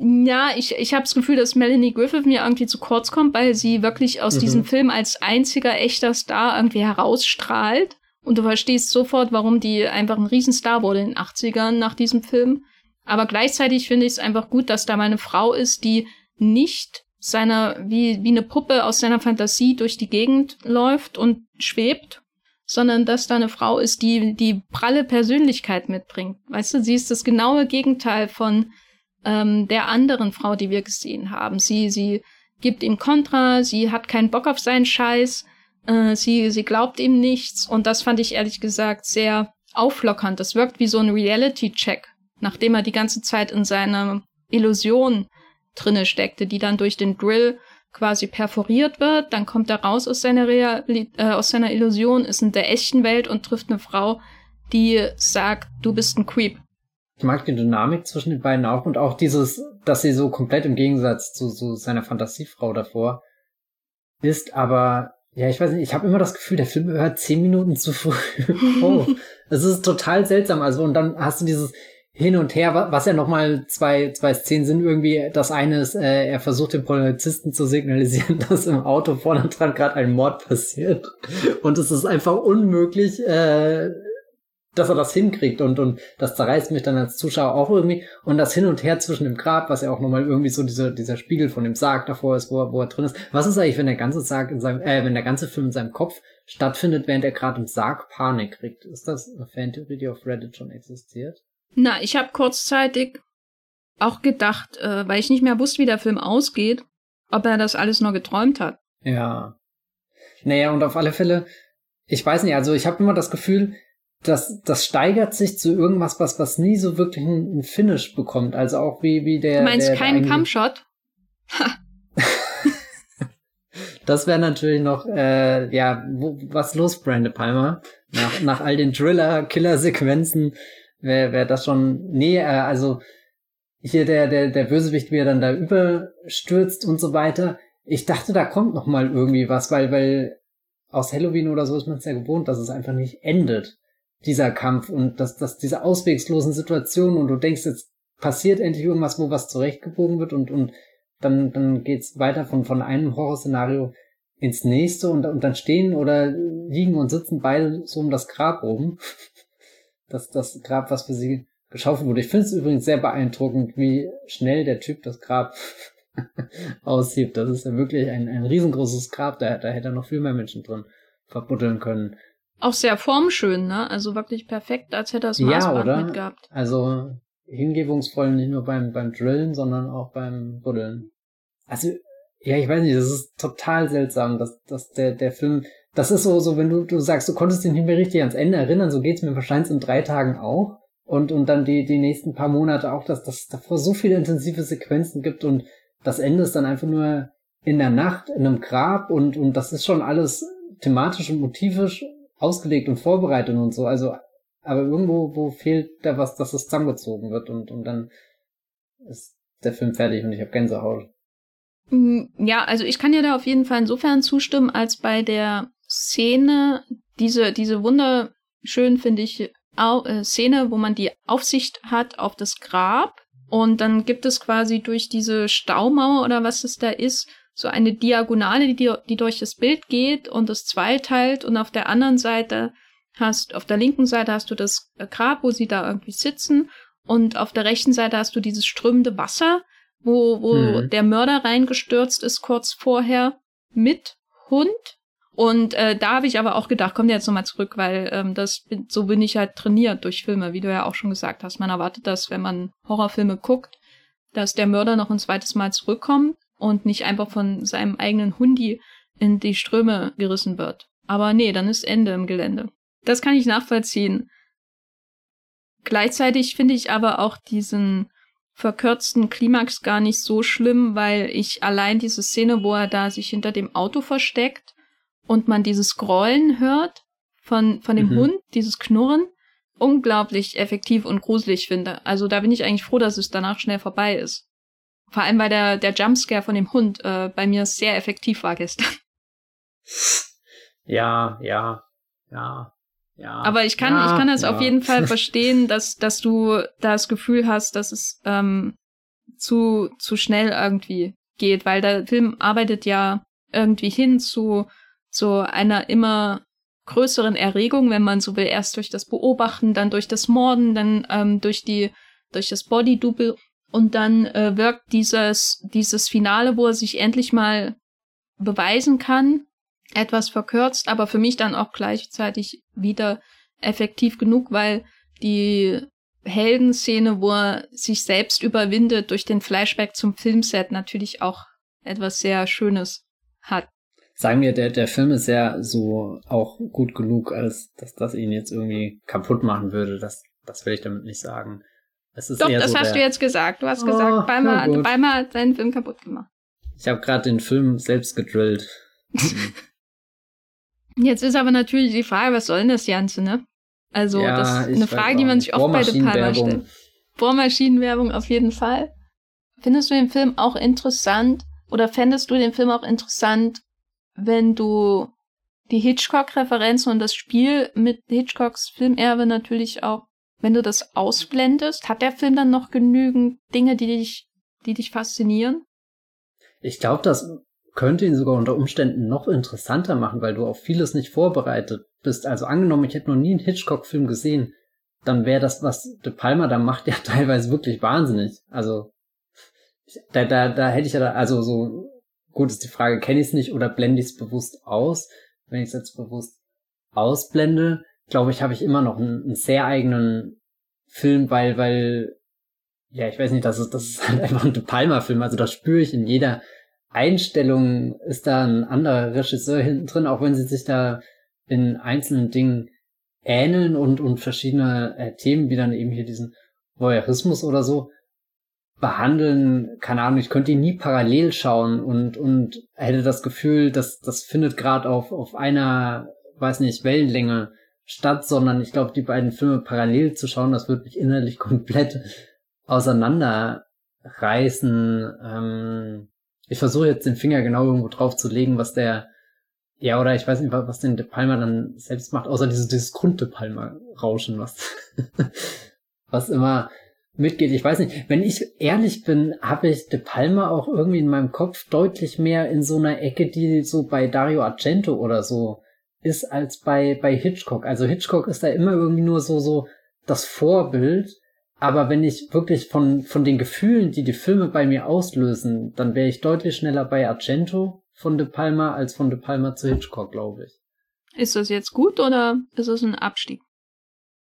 ja, ich, ich habe das Gefühl, dass Melanie Griffith mir irgendwie zu kurz kommt, weil sie wirklich aus mhm. diesem Film als einziger echter Star irgendwie herausstrahlt. Und du verstehst sofort, warum die einfach ein Riesenstar wurde in den 80ern nach diesem Film. Aber gleichzeitig finde ich es einfach gut, dass da mal eine Frau ist, die nicht seiner, wie, wie eine Puppe aus seiner Fantasie durch die Gegend läuft und schwebt, sondern dass da eine Frau ist, die die pralle Persönlichkeit mitbringt. Weißt du, sie ist das genaue Gegenteil von ähm, der anderen Frau, die wir gesehen haben. Sie, sie gibt ihm Kontra, sie hat keinen Bock auf seinen Scheiß, äh, sie, sie glaubt ihm nichts und das fand ich ehrlich gesagt sehr auflockernd. Das wirkt wie so ein Reality-Check, nachdem er die ganze Zeit in seiner Illusion drinne steckte, die dann durch den Drill quasi perforiert wird. Dann kommt er raus aus seiner, Real äh, aus seiner Illusion, ist in der echten Welt und trifft eine Frau, die sagt, du bist ein Creep.
Ich mag die Dynamik zwischen den beiden auch und auch dieses, dass sie so komplett im Gegensatz zu, zu seiner Fantasiefrau davor ist, aber ja, ich weiß nicht, ich habe immer das Gefühl, der Film hört zehn Minuten zu früh. oh, es ist total seltsam. Also, und dann hast du dieses, hin und her, was ja nochmal zwei, zwei Szenen sind irgendwie. Das eine ist, äh, er versucht dem Polizisten zu signalisieren, dass im Auto vorne dran gerade ein Mord passiert. Und es ist einfach unmöglich, äh, dass er das hinkriegt und, und das zerreißt mich dann als Zuschauer auch irgendwie. Und das Hin und Her zwischen dem Grab, was ja auch nochmal irgendwie so dieser, dieser Spiegel von dem Sarg davor ist, wo er, wo er drin ist. Was ist eigentlich, wenn der ganze Sarg in seinem, äh, wenn der ganze Film in seinem Kopf stattfindet, während er gerade im Sarg Panik kriegt? Ist das eine Fantheorie, die auf Reddit schon existiert?
Na, ich habe kurzzeitig auch gedacht, äh, weil ich nicht mehr wusste, wie der Film ausgeht, ob er das alles nur geträumt hat.
Ja. Naja, und auf alle Fälle, ich weiß nicht, also ich habe immer das Gefühl, dass das steigert sich zu irgendwas, was was nie so wirklich ein, Finish bekommt. Also auch wie wie der.
Du meinst
der,
keinen Cumshot?
das wäre natürlich noch, äh, ja, wo, was los, Brande Palmer? Nach, nach all den Driller-Killer-Sequenzen wäre wär das schon, nee, äh, also hier der, der, der Bösewicht, wie er dann da überstürzt und so weiter. Ich dachte, da kommt noch mal irgendwie was, weil, weil aus Halloween oder so ist man es ja gewohnt, dass es einfach nicht endet, dieser Kampf und dass, dass diese auswegslosen Situationen und du denkst, jetzt passiert endlich irgendwas, wo was zurechtgebogen wird und, und dann, dann geht's weiter von, von einem Horrorszenario ins nächste und, und dann stehen oder liegen und sitzen beide so um das Grab rum. Das, das Grab, was für sie geschaufelt wurde. Ich finde es übrigens sehr beeindruckend, wie schnell der Typ das Grab aussieht. Das ist ja wirklich ein, ein riesengroßes Grab. Da, da hätte er noch viel mehr Menschen drin verbuddeln können.
Auch sehr formschön, ne? Also wirklich perfekt, als hätte er das Maßband ja, mitgehabt.
Also hingebungsvoll nicht nur beim, beim Drillen, sondern auch beim Buddeln. Also, ja, ich weiß nicht, das ist total seltsam, dass, dass der, der Film, das ist so, so, wenn du, du sagst, du konntest ihn nicht mehr richtig ans Ende erinnern, so geht's mir wahrscheinlich in drei Tagen auch. Und, und dann die, die nächsten paar Monate auch, dass das davor so viele intensive Sequenzen gibt und das Ende ist dann einfach nur in der Nacht in einem Grab und, und das ist schon alles thematisch und motivisch ausgelegt und vorbereitet und so. Also aber irgendwo, wo fehlt da was, dass es zusammengezogen wird und, und dann ist der Film fertig und ich habe Gänsehaut.
Mm, ja, also ich kann dir da auf jeden Fall insofern zustimmen, als bei der Szene, diese, diese wunderschön, finde ich, Au äh, Szene, wo man die Aufsicht hat auf das Grab und dann gibt es quasi durch diese Staumauer oder was es da ist, so eine Diagonale, die, die durch das Bild geht und es zweiteilt und auf der anderen Seite hast, auf der linken Seite hast du das Grab, wo sie da irgendwie sitzen und auf der rechten Seite hast du dieses strömende Wasser, wo, wo hm. der Mörder reingestürzt ist kurz vorher mit Hund. Und äh, da habe ich aber auch gedacht, komm jetzt nochmal zurück, weil ähm, das so bin ich halt trainiert durch Filme, wie du ja auch schon gesagt hast. Man erwartet das, wenn man Horrorfilme guckt, dass der Mörder noch ein zweites Mal zurückkommt und nicht einfach von seinem eigenen Hundi in die Ströme gerissen wird. Aber nee, dann ist Ende im Gelände. Das kann ich nachvollziehen. Gleichzeitig finde ich aber auch diesen verkürzten Klimax gar nicht so schlimm, weil ich allein diese Szene, wo er da sich hinter dem Auto versteckt und man dieses Grollen hört von, von dem mhm. Hund, dieses Knurren, unglaublich effektiv und gruselig finde. Also da bin ich eigentlich froh, dass es danach schnell vorbei ist. Vor allem, weil der, der Jumpscare von dem Hund äh, bei mir sehr effektiv war gestern.
Ja, ja, ja. Ja,
Aber ich kann, ja, ich kann das ja. auf jeden Fall verstehen, dass, dass du das Gefühl hast, dass es ähm, zu, zu schnell irgendwie geht, weil der Film arbeitet ja irgendwie hin zu, zu einer immer größeren Erregung, wenn man so will, erst durch das Beobachten, dann durch das Morden, dann ähm, durch die, durch das Body-Double und dann äh, wirkt dieses, dieses Finale, wo er sich endlich mal beweisen kann, etwas verkürzt, aber für mich dann auch gleichzeitig wieder effektiv genug, weil die Heldenszene, wo er sich selbst überwindet durch den Flashback zum Filmset natürlich auch etwas sehr Schönes hat.
Sagen wir, der, der Film ist ja so auch gut genug, als dass das ihn jetzt irgendwie kaputt machen würde. Das, das will ich damit nicht sagen.
Es ist Doch, das so hast du jetzt gesagt. Du hast oh, gesagt, Balmer, Balmer hat seinen Film kaputt gemacht.
Ich habe gerade den Film selbst gedrillt.
Jetzt ist aber natürlich die Frage, was soll denn das Ganze, ne? Also, ja, das ist eine Frage, die man sich oft bei De Palma stellt. Bohrmaschinenwerbung auf jeden Fall. Findest du den Film auch interessant oder fändest du den Film auch interessant, wenn du die Hitchcock-Referenzen und das Spiel mit Hitchcocks Filmerbe natürlich auch, wenn du das ausblendest, hat der Film dann noch genügend Dinge, die dich, die dich faszinieren?
Ich glaube, das könnte ihn sogar unter Umständen noch interessanter machen, weil du auf vieles nicht vorbereitet bist. Also angenommen, ich hätte noch nie einen Hitchcock-Film gesehen, dann wäre das, was De Palma da macht, ja teilweise wirklich wahnsinnig. Also da, da, da hätte ich ja da, also so, gut ist die Frage, kenne ich es nicht oder blende ich es bewusst aus? Wenn ich es jetzt bewusst ausblende, glaube ich, habe ich immer noch einen, einen sehr eigenen Film, weil, weil, ja, ich weiß nicht, das ist, das ist halt einfach ein De Palma-Film, also das spüre ich in jeder Einstellung ist da ein anderer Regisseur hinten drin, auch wenn sie sich da in einzelnen Dingen ähneln und, und verschiedene äh, Themen, wie dann eben hier diesen Voyeurismus oder so, behandeln, keine Ahnung, ich könnte ihn nie parallel schauen und, und hätte das Gefühl, dass das findet gerade auf, auf einer, weiß nicht, Wellenlänge statt, sondern ich glaube, die beiden Filme parallel zu schauen, das würde mich innerlich komplett auseinander reißen. Ähm, ich versuche jetzt den Finger genau irgendwo drauf zu legen, was der, ja, oder ich weiß nicht, was den De Palma dann selbst macht, außer dieses, dieses Grund De Palma-Rauschen, was, was immer mitgeht. Ich weiß nicht, wenn ich ehrlich bin, habe ich De Palma auch irgendwie in meinem Kopf deutlich mehr in so einer Ecke, die so bei Dario Argento oder so ist, als bei, bei Hitchcock. Also Hitchcock ist da immer irgendwie nur so, so das Vorbild. Aber wenn ich wirklich von, von den Gefühlen, die die Filme bei mir auslösen, dann wäre ich deutlich schneller bei Argento von De Palma als von De Palma zu Hitchcock, glaube ich.
Ist das jetzt gut oder ist es ein Abstieg?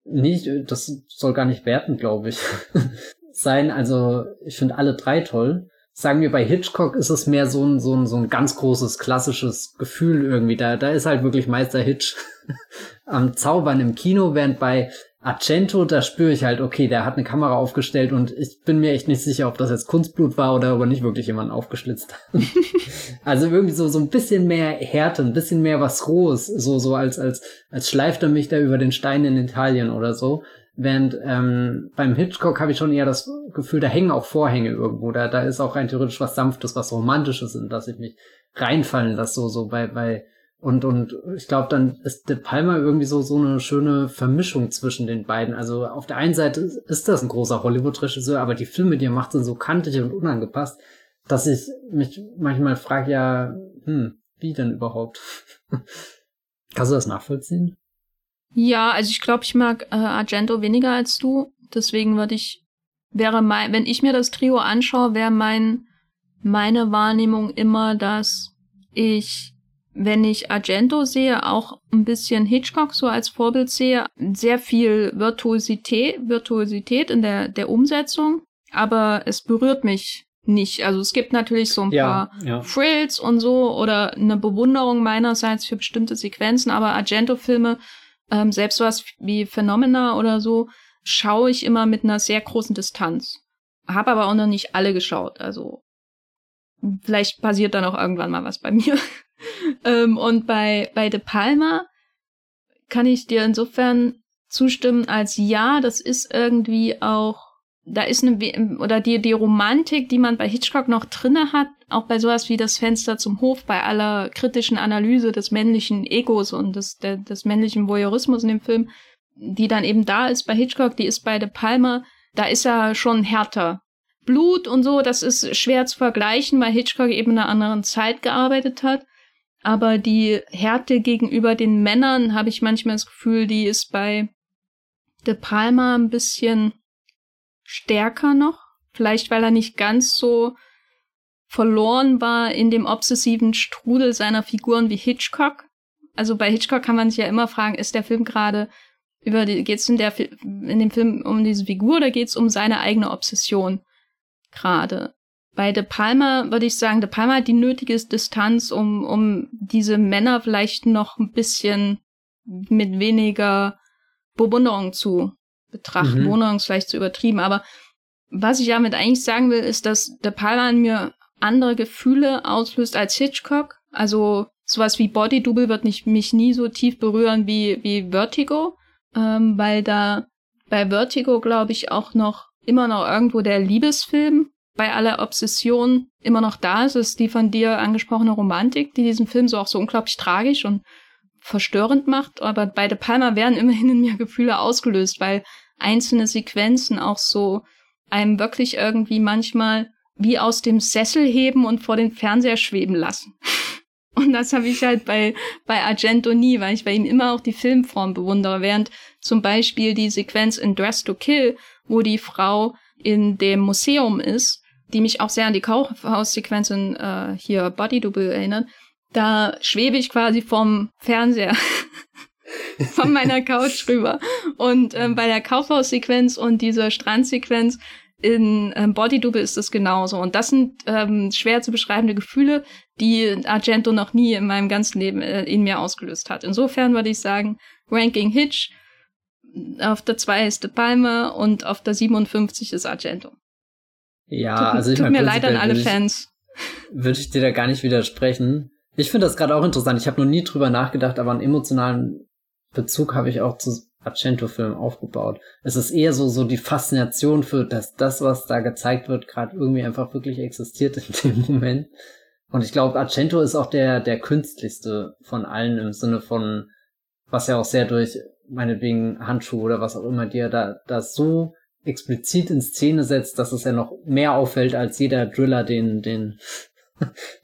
Nicht, das soll gar nicht werten, glaube ich. Sein, also ich finde alle drei toll. Sagen wir, bei Hitchcock ist es mehr so ein, so ein, so ein ganz großes, klassisches Gefühl irgendwie. Da, da ist halt wirklich Meister Hitch am Zaubern im Kino, während bei Argento, da spüre ich halt, okay, der hat eine Kamera aufgestellt und ich bin mir echt nicht sicher, ob das jetzt Kunstblut war oder ob er nicht wirklich jemanden aufgeschlitzt hat. also irgendwie so, so ein bisschen mehr Härte, ein bisschen mehr was Rohes, so, so als, als, als schleift er mich da über den Stein in Italien oder so. Während ähm, beim Hitchcock habe ich schon eher das Gefühl, da hängen auch Vorhänge irgendwo. Da, da ist auch rein theoretisch was Sanftes, was Romantisches, in das ich mich reinfallen lasse, so, so bei, bei und, und ich glaube, dann ist De Palma irgendwie so, so eine schöne Vermischung zwischen den beiden. Also auf der einen Seite ist das ein großer Hollywood-Regisseur, aber die Filme, die er macht, sind so kantig und unangepasst, dass ich mich manchmal frage, ja, hm, wie denn überhaupt? Kannst du das nachvollziehen?
Ja, also ich glaube, ich mag äh, Argento weniger als du. Deswegen würde ich, wäre mein, wenn ich mir das Trio anschaue, wäre mein, meine Wahrnehmung immer, dass ich wenn ich Argento sehe, auch ein bisschen Hitchcock so als Vorbild sehe, sehr viel Virtuosität, Virtuosität in der, der Umsetzung, aber es berührt mich nicht. Also es gibt natürlich so ein ja, paar ja. Frills und so oder eine Bewunderung meinerseits für bestimmte Sequenzen, aber Argento-Filme, ähm, selbst was wie Phenomena oder so, schaue ich immer mit einer sehr großen Distanz. Habe aber auch noch nicht alle geschaut. Also vielleicht passiert da noch irgendwann mal was bei mir. ähm, und bei, bei De Palma kann ich dir insofern zustimmen, als ja, das ist irgendwie auch, da ist eine, oder die, die Romantik, die man bei Hitchcock noch drinne hat, auch bei sowas wie das Fenster zum Hof, bei aller kritischen Analyse des männlichen Egos und des, der, des männlichen Voyeurismus in dem Film, die dann eben da ist bei Hitchcock, die ist bei De Palma, da ist er schon härter. Blut und so, das ist schwer zu vergleichen, weil Hitchcock eben in einer anderen Zeit gearbeitet hat. Aber die Härte gegenüber den Männern habe ich manchmal das Gefühl, die ist bei De Palma ein bisschen stärker noch. Vielleicht, weil er nicht ganz so verloren war in dem obsessiven Strudel seiner Figuren wie Hitchcock. Also bei Hitchcock kann man sich ja immer fragen, ist der Film gerade über die, geht's in der, in dem Film um diese Figur oder geht's um seine eigene Obsession gerade? Bei De Palma würde ich sagen, De Palma hat die nötige Distanz, um, um diese Männer vielleicht noch ein bisschen mit weniger Bewunderung zu betrachten. Mhm. Bewunderung ist vielleicht zu übertrieben, aber was ich damit eigentlich sagen will, ist, dass De Palma in mir andere Gefühle auslöst als Hitchcock. Also sowas wie Body Double wird nicht, mich nie so tief berühren wie, wie Vertigo, ähm, weil da bei Vertigo, glaube ich, auch noch immer noch irgendwo der Liebesfilm bei aller Obsession immer noch da ist, ist die von dir angesprochene Romantik, die diesen Film so auch so unglaublich tragisch und verstörend macht. Aber bei De Palma werden immerhin in mir Gefühle ausgelöst, weil einzelne Sequenzen auch so einem wirklich irgendwie manchmal wie aus dem Sessel heben und vor den Fernseher schweben lassen. Und das habe ich halt bei, bei Argento nie, weil ich bei ihm immer auch die Filmform bewundere, während zum Beispiel die Sequenz in Dress to Kill, wo die Frau in dem Museum ist die mich auch sehr an die Kaufhaussequenz in äh, hier Body Double erinnert. Da schwebe ich quasi vom Fernseher von meiner Couch rüber. Und ähm, bei der Kaufhaussequenz und dieser Strandsequenz in ähm, Body Double ist es genauso. Und das sind ähm, schwer zu beschreibende Gefühle, die Argento noch nie in meinem ganzen Leben äh, in mir ausgelöst hat. Insofern würde ich sagen, Ranking Hitch, auf der 2 ist De Palma und auf der 57 ist Argento.
Ja,
tut,
also ich
tut mir leid an alle Fans.
Würde ich dir da gar nicht widersprechen. Ich finde das gerade auch interessant. Ich habe noch nie drüber nachgedacht, aber einen emotionalen Bezug habe ich auch zu Argento-Film aufgebaut. Es ist eher so, so die Faszination für das, das, was da gezeigt wird, gerade irgendwie einfach wirklich existiert in dem Moment. Und ich glaube, Argento ist auch der, der künstlichste von allen im Sinne von, was ja auch sehr durch meinetwegen Handschuhe oder was auch immer dir da, da so explizit in Szene setzt, dass es ja noch mehr auffällt als jeder Driller, den, den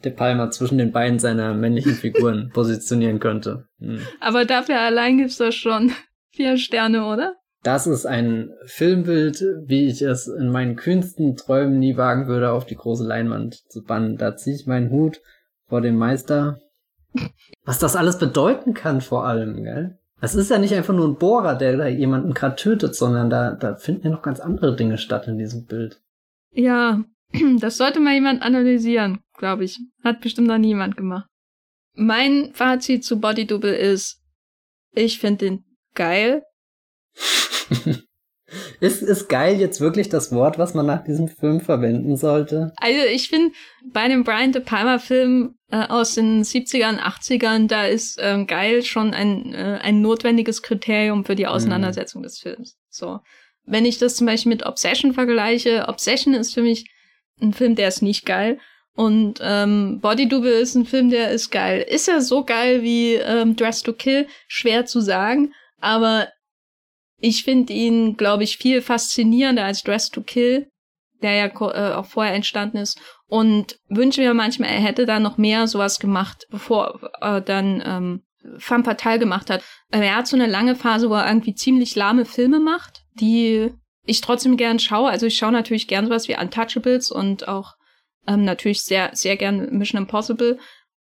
De Palma zwischen den Beinen seiner männlichen Figuren positionieren könnte.
Hm. Aber dafür allein gibt's doch schon vier Sterne, oder?
Das ist ein Filmbild, wie ich es in meinen kühnsten Träumen nie wagen würde, auf die große Leinwand zu bannen. Da ziehe ich meinen Hut vor dem Meister. Was das alles bedeuten kann vor allem, gell? Es ist ja nicht einfach nur ein Bohrer, der da jemanden gerade tötet, sondern da, da finden ja noch ganz andere Dinge statt in diesem Bild.
Ja, das sollte mal jemand analysieren, glaube ich. Hat bestimmt noch niemand gemacht. Mein Fazit zu Body Double ist, ich finde den geil.
ist, ist geil jetzt wirklich das Wort, was man nach diesem Film verwenden sollte?
Also ich finde, bei einem Brian De Palma Film äh, aus den 70ern, 80ern, da ist ähm, geil schon ein, äh, ein notwendiges Kriterium für die Auseinandersetzung mhm. des Films. So. Wenn ich das zum Beispiel mit Obsession vergleiche, Obsession ist für mich ein Film, der ist nicht geil. Und ähm, Body Double ist ein Film, der ist geil. Ist er so geil wie ähm, Dress to Kill? Schwer zu sagen. Aber ich finde ihn, glaube ich, viel faszinierender als Dress to Kill, der ja äh, auch vorher entstanden ist. Und wünsche mir manchmal, er hätte da noch mehr sowas gemacht, bevor er äh, dann ähm, Femme Fatale gemacht hat. Er hat so eine lange Phase, wo er irgendwie ziemlich lahme Filme macht, die ich trotzdem gern schaue. Also ich schaue natürlich gern sowas wie Untouchables und auch ähm, natürlich sehr, sehr gern Mission Impossible.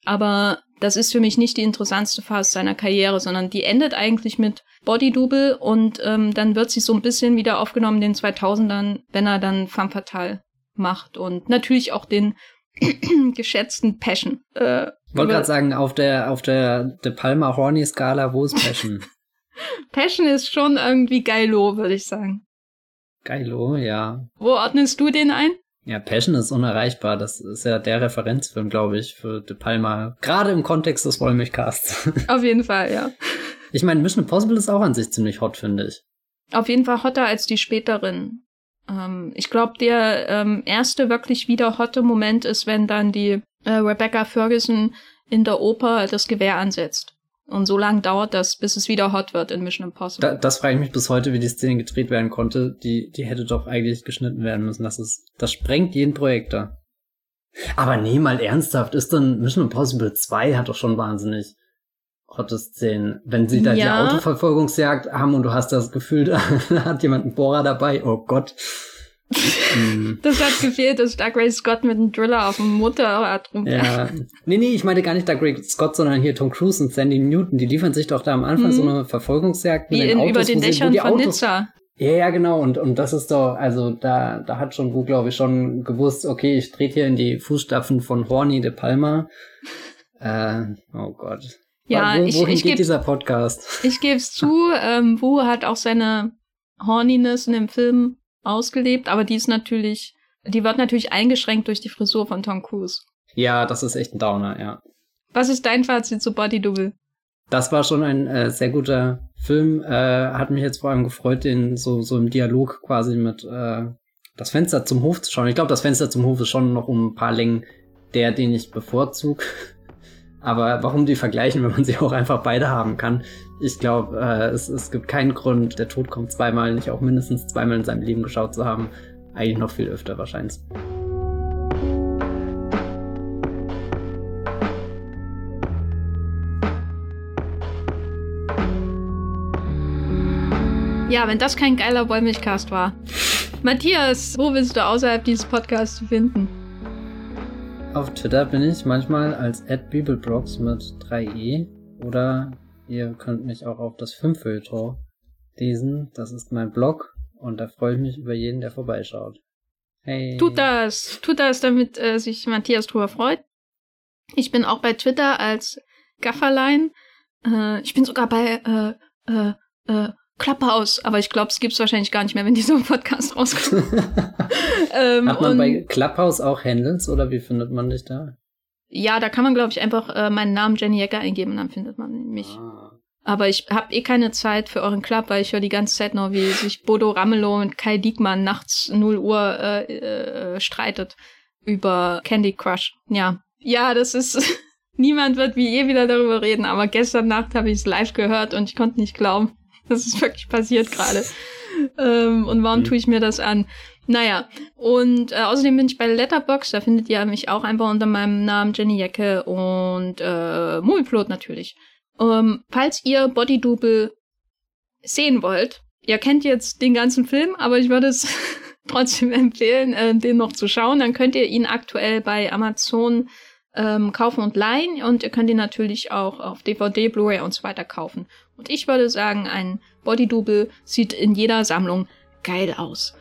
Aber das ist für mich nicht die interessantste Phase seiner Karriere, sondern die endet eigentlich mit Body Double und ähm, dann wird sie so ein bisschen wieder aufgenommen in den 2000ern, wenn er dann Femme Fatale macht und natürlich auch den geschätzten Passion.
Äh, Wollte gerade sagen, auf der auf der De Palma Horny Skala, wo ist Passion?
Passion ist schon irgendwie geilo, würde ich sagen.
Geilo, ja.
Wo ordnest du den ein?
Ja, Passion ist unerreichbar. Das ist ja der Referenzfilm, glaube ich, für De Palma. Gerade im Kontext des Wollmilchcasts.
Auf jeden Fall, ja.
Ich meine, Mission Impossible ist auch an sich ziemlich hot, finde ich.
Auf jeden Fall hotter als die späteren. Ähm, ich glaube, der ähm, erste wirklich wieder hotte Moment ist, wenn dann die äh, Rebecca Ferguson in der Oper das Gewehr ansetzt. Und so lange dauert das, bis es wieder hot wird in Mission Impossible.
Da, das frage ich mich bis heute, wie die Szene gedreht werden konnte. Die, die hätte doch eigentlich geschnitten werden müssen. Das ist, das sprengt jeden Projektor. Aber nee, mal ernsthaft, ist dann Mission Impossible 2 hat doch schon wahnsinnig hotte Szenen. Wenn sie da ja. die Autoverfolgungsjagd haben und du hast das Gefühl, da hat jemand einen Bohrer dabei, oh Gott.
Mhm. das hat gefehlt, dass Doug Scott mit einem Driller auf dem Motorrad
rum. Ja. Nee, nee, ich meine gar nicht Doug Ray Scott, sondern hier Tom Cruise und Sandy Newton. Die liefern sich doch da am Anfang mhm. so eine Verfolgungsjagd
Wie in, Autos, über den Dächern von Autos, Nizza.
Ja, ja, genau. Und, und das ist doch, also da, da hat schon Wu, glaube ich, schon gewusst, okay, ich trete hier in die Fußstapfen von Horny de Palma. Äh, oh Gott.
Ja, Wo,
wohin
ich, ich
geht geb, dieser Podcast?
Ich gebe es zu, ähm, Wu hat auch seine Horniness in dem Film ausgelebt, aber die ist natürlich, die wird natürlich eingeschränkt durch die Frisur von Tom Cruise.
Ja, das ist echt ein Downer, ja.
Was ist dein Fazit zu Body Double?
Das war schon ein äh, sehr guter Film. Äh, hat mich jetzt vor allem gefreut, den so, so im Dialog quasi mit äh, das Fenster zum Hof zu schauen. Ich glaube, das Fenster zum Hof ist schon noch um ein paar Längen der, den ich bevorzuge. Aber warum die vergleichen, wenn man sie auch einfach beide haben kann? Ich glaube, äh, es, es gibt keinen Grund, der Tod kommt zweimal, nicht auch mindestens zweimal in seinem Leben geschaut zu haben. Eigentlich noch viel öfter wahrscheinlich.
Ja, wenn das kein geiler Wollmilchcast war. Matthias, wo bist du außerhalb dieses Podcasts zu finden?
Auf Twitter bin ich manchmal als @bibelbrox mit 3e oder ihr könnt mich auch auf das Fünffeuilleton lesen. Das ist mein Blog und da freue ich mich über jeden, der vorbeischaut.
Hey. Tut das, tut das, damit äh, sich Matthias drüber freut. Ich bin auch bei Twitter als Gafferlein. Äh, ich bin sogar bei äh, äh, äh, Clubhouse, aber ich glaube, es gibt es wahrscheinlich gar nicht mehr, wenn dieser Podcast rauskommt.
ähm, Hat man bei Clubhouse auch Handles oder wie findet man dich da?
Ja, da kann man, glaube ich, einfach äh, meinen Namen Jenny Ecker eingeben und dann findet man mich. Ah. Aber ich habe eh keine Zeit für euren Club, weil ich höre die ganze Zeit noch, wie sich Bodo Ramelow und Kai Diekmann nachts 0 Uhr äh, äh, streitet über Candy Crush. Ja, ja, das ist. Niemand wird wie je wieder darüber reden, aber gestern Nacht habe ich es live gehört und ich konnte nicht glauben, das ist wirklich passiert gerade. ähm, und warum mhm. tue ich mir das an? Naja, und äh, außerdem bin ich bei Letterbox, da findet ihr mich auch einfach unter meinem Namen Jenny Jacke und äh, Movieflot natürlich. Ähm, falls ihr Body Double sehen wollt, ihr kennt jetzt den ganzen Film, aber ich würde es trotzdem empfehlen, äh, den noch zu schauen. Dann könnt ihr ihn aktuell bei Amazon ähm, kaufen und leihen und ihr könnt ihn natürlich auch auf DVD, Blu-ray und so weiter kaufen. Und ich würde sagen, ein Body Double sieht in jeder Sammlung geil aus.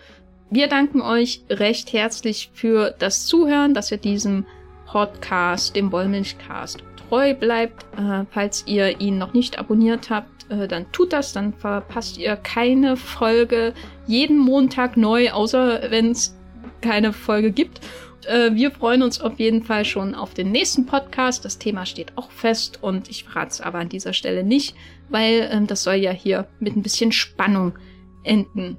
Wir danken euch recht herzlich für das Zuhören, dass ihr diesem Podcast, dem Wollmilchcast, treu bleibt. Äh, falls ihr ihn noch nicht abonniert habt, äh, dann tut das, dann verpasst ihr keine Folge jeden Montag neu, außer wenn es keine Folge gibt. Äh, wir freuen uns auf jeden Fall schon auf den nächsten Podcast. Das Thema steht auch fest und ich verrate es aber an dieser Stelle nicht, weil ähm, das soll ja hier mit ein bisschen Spannung enden.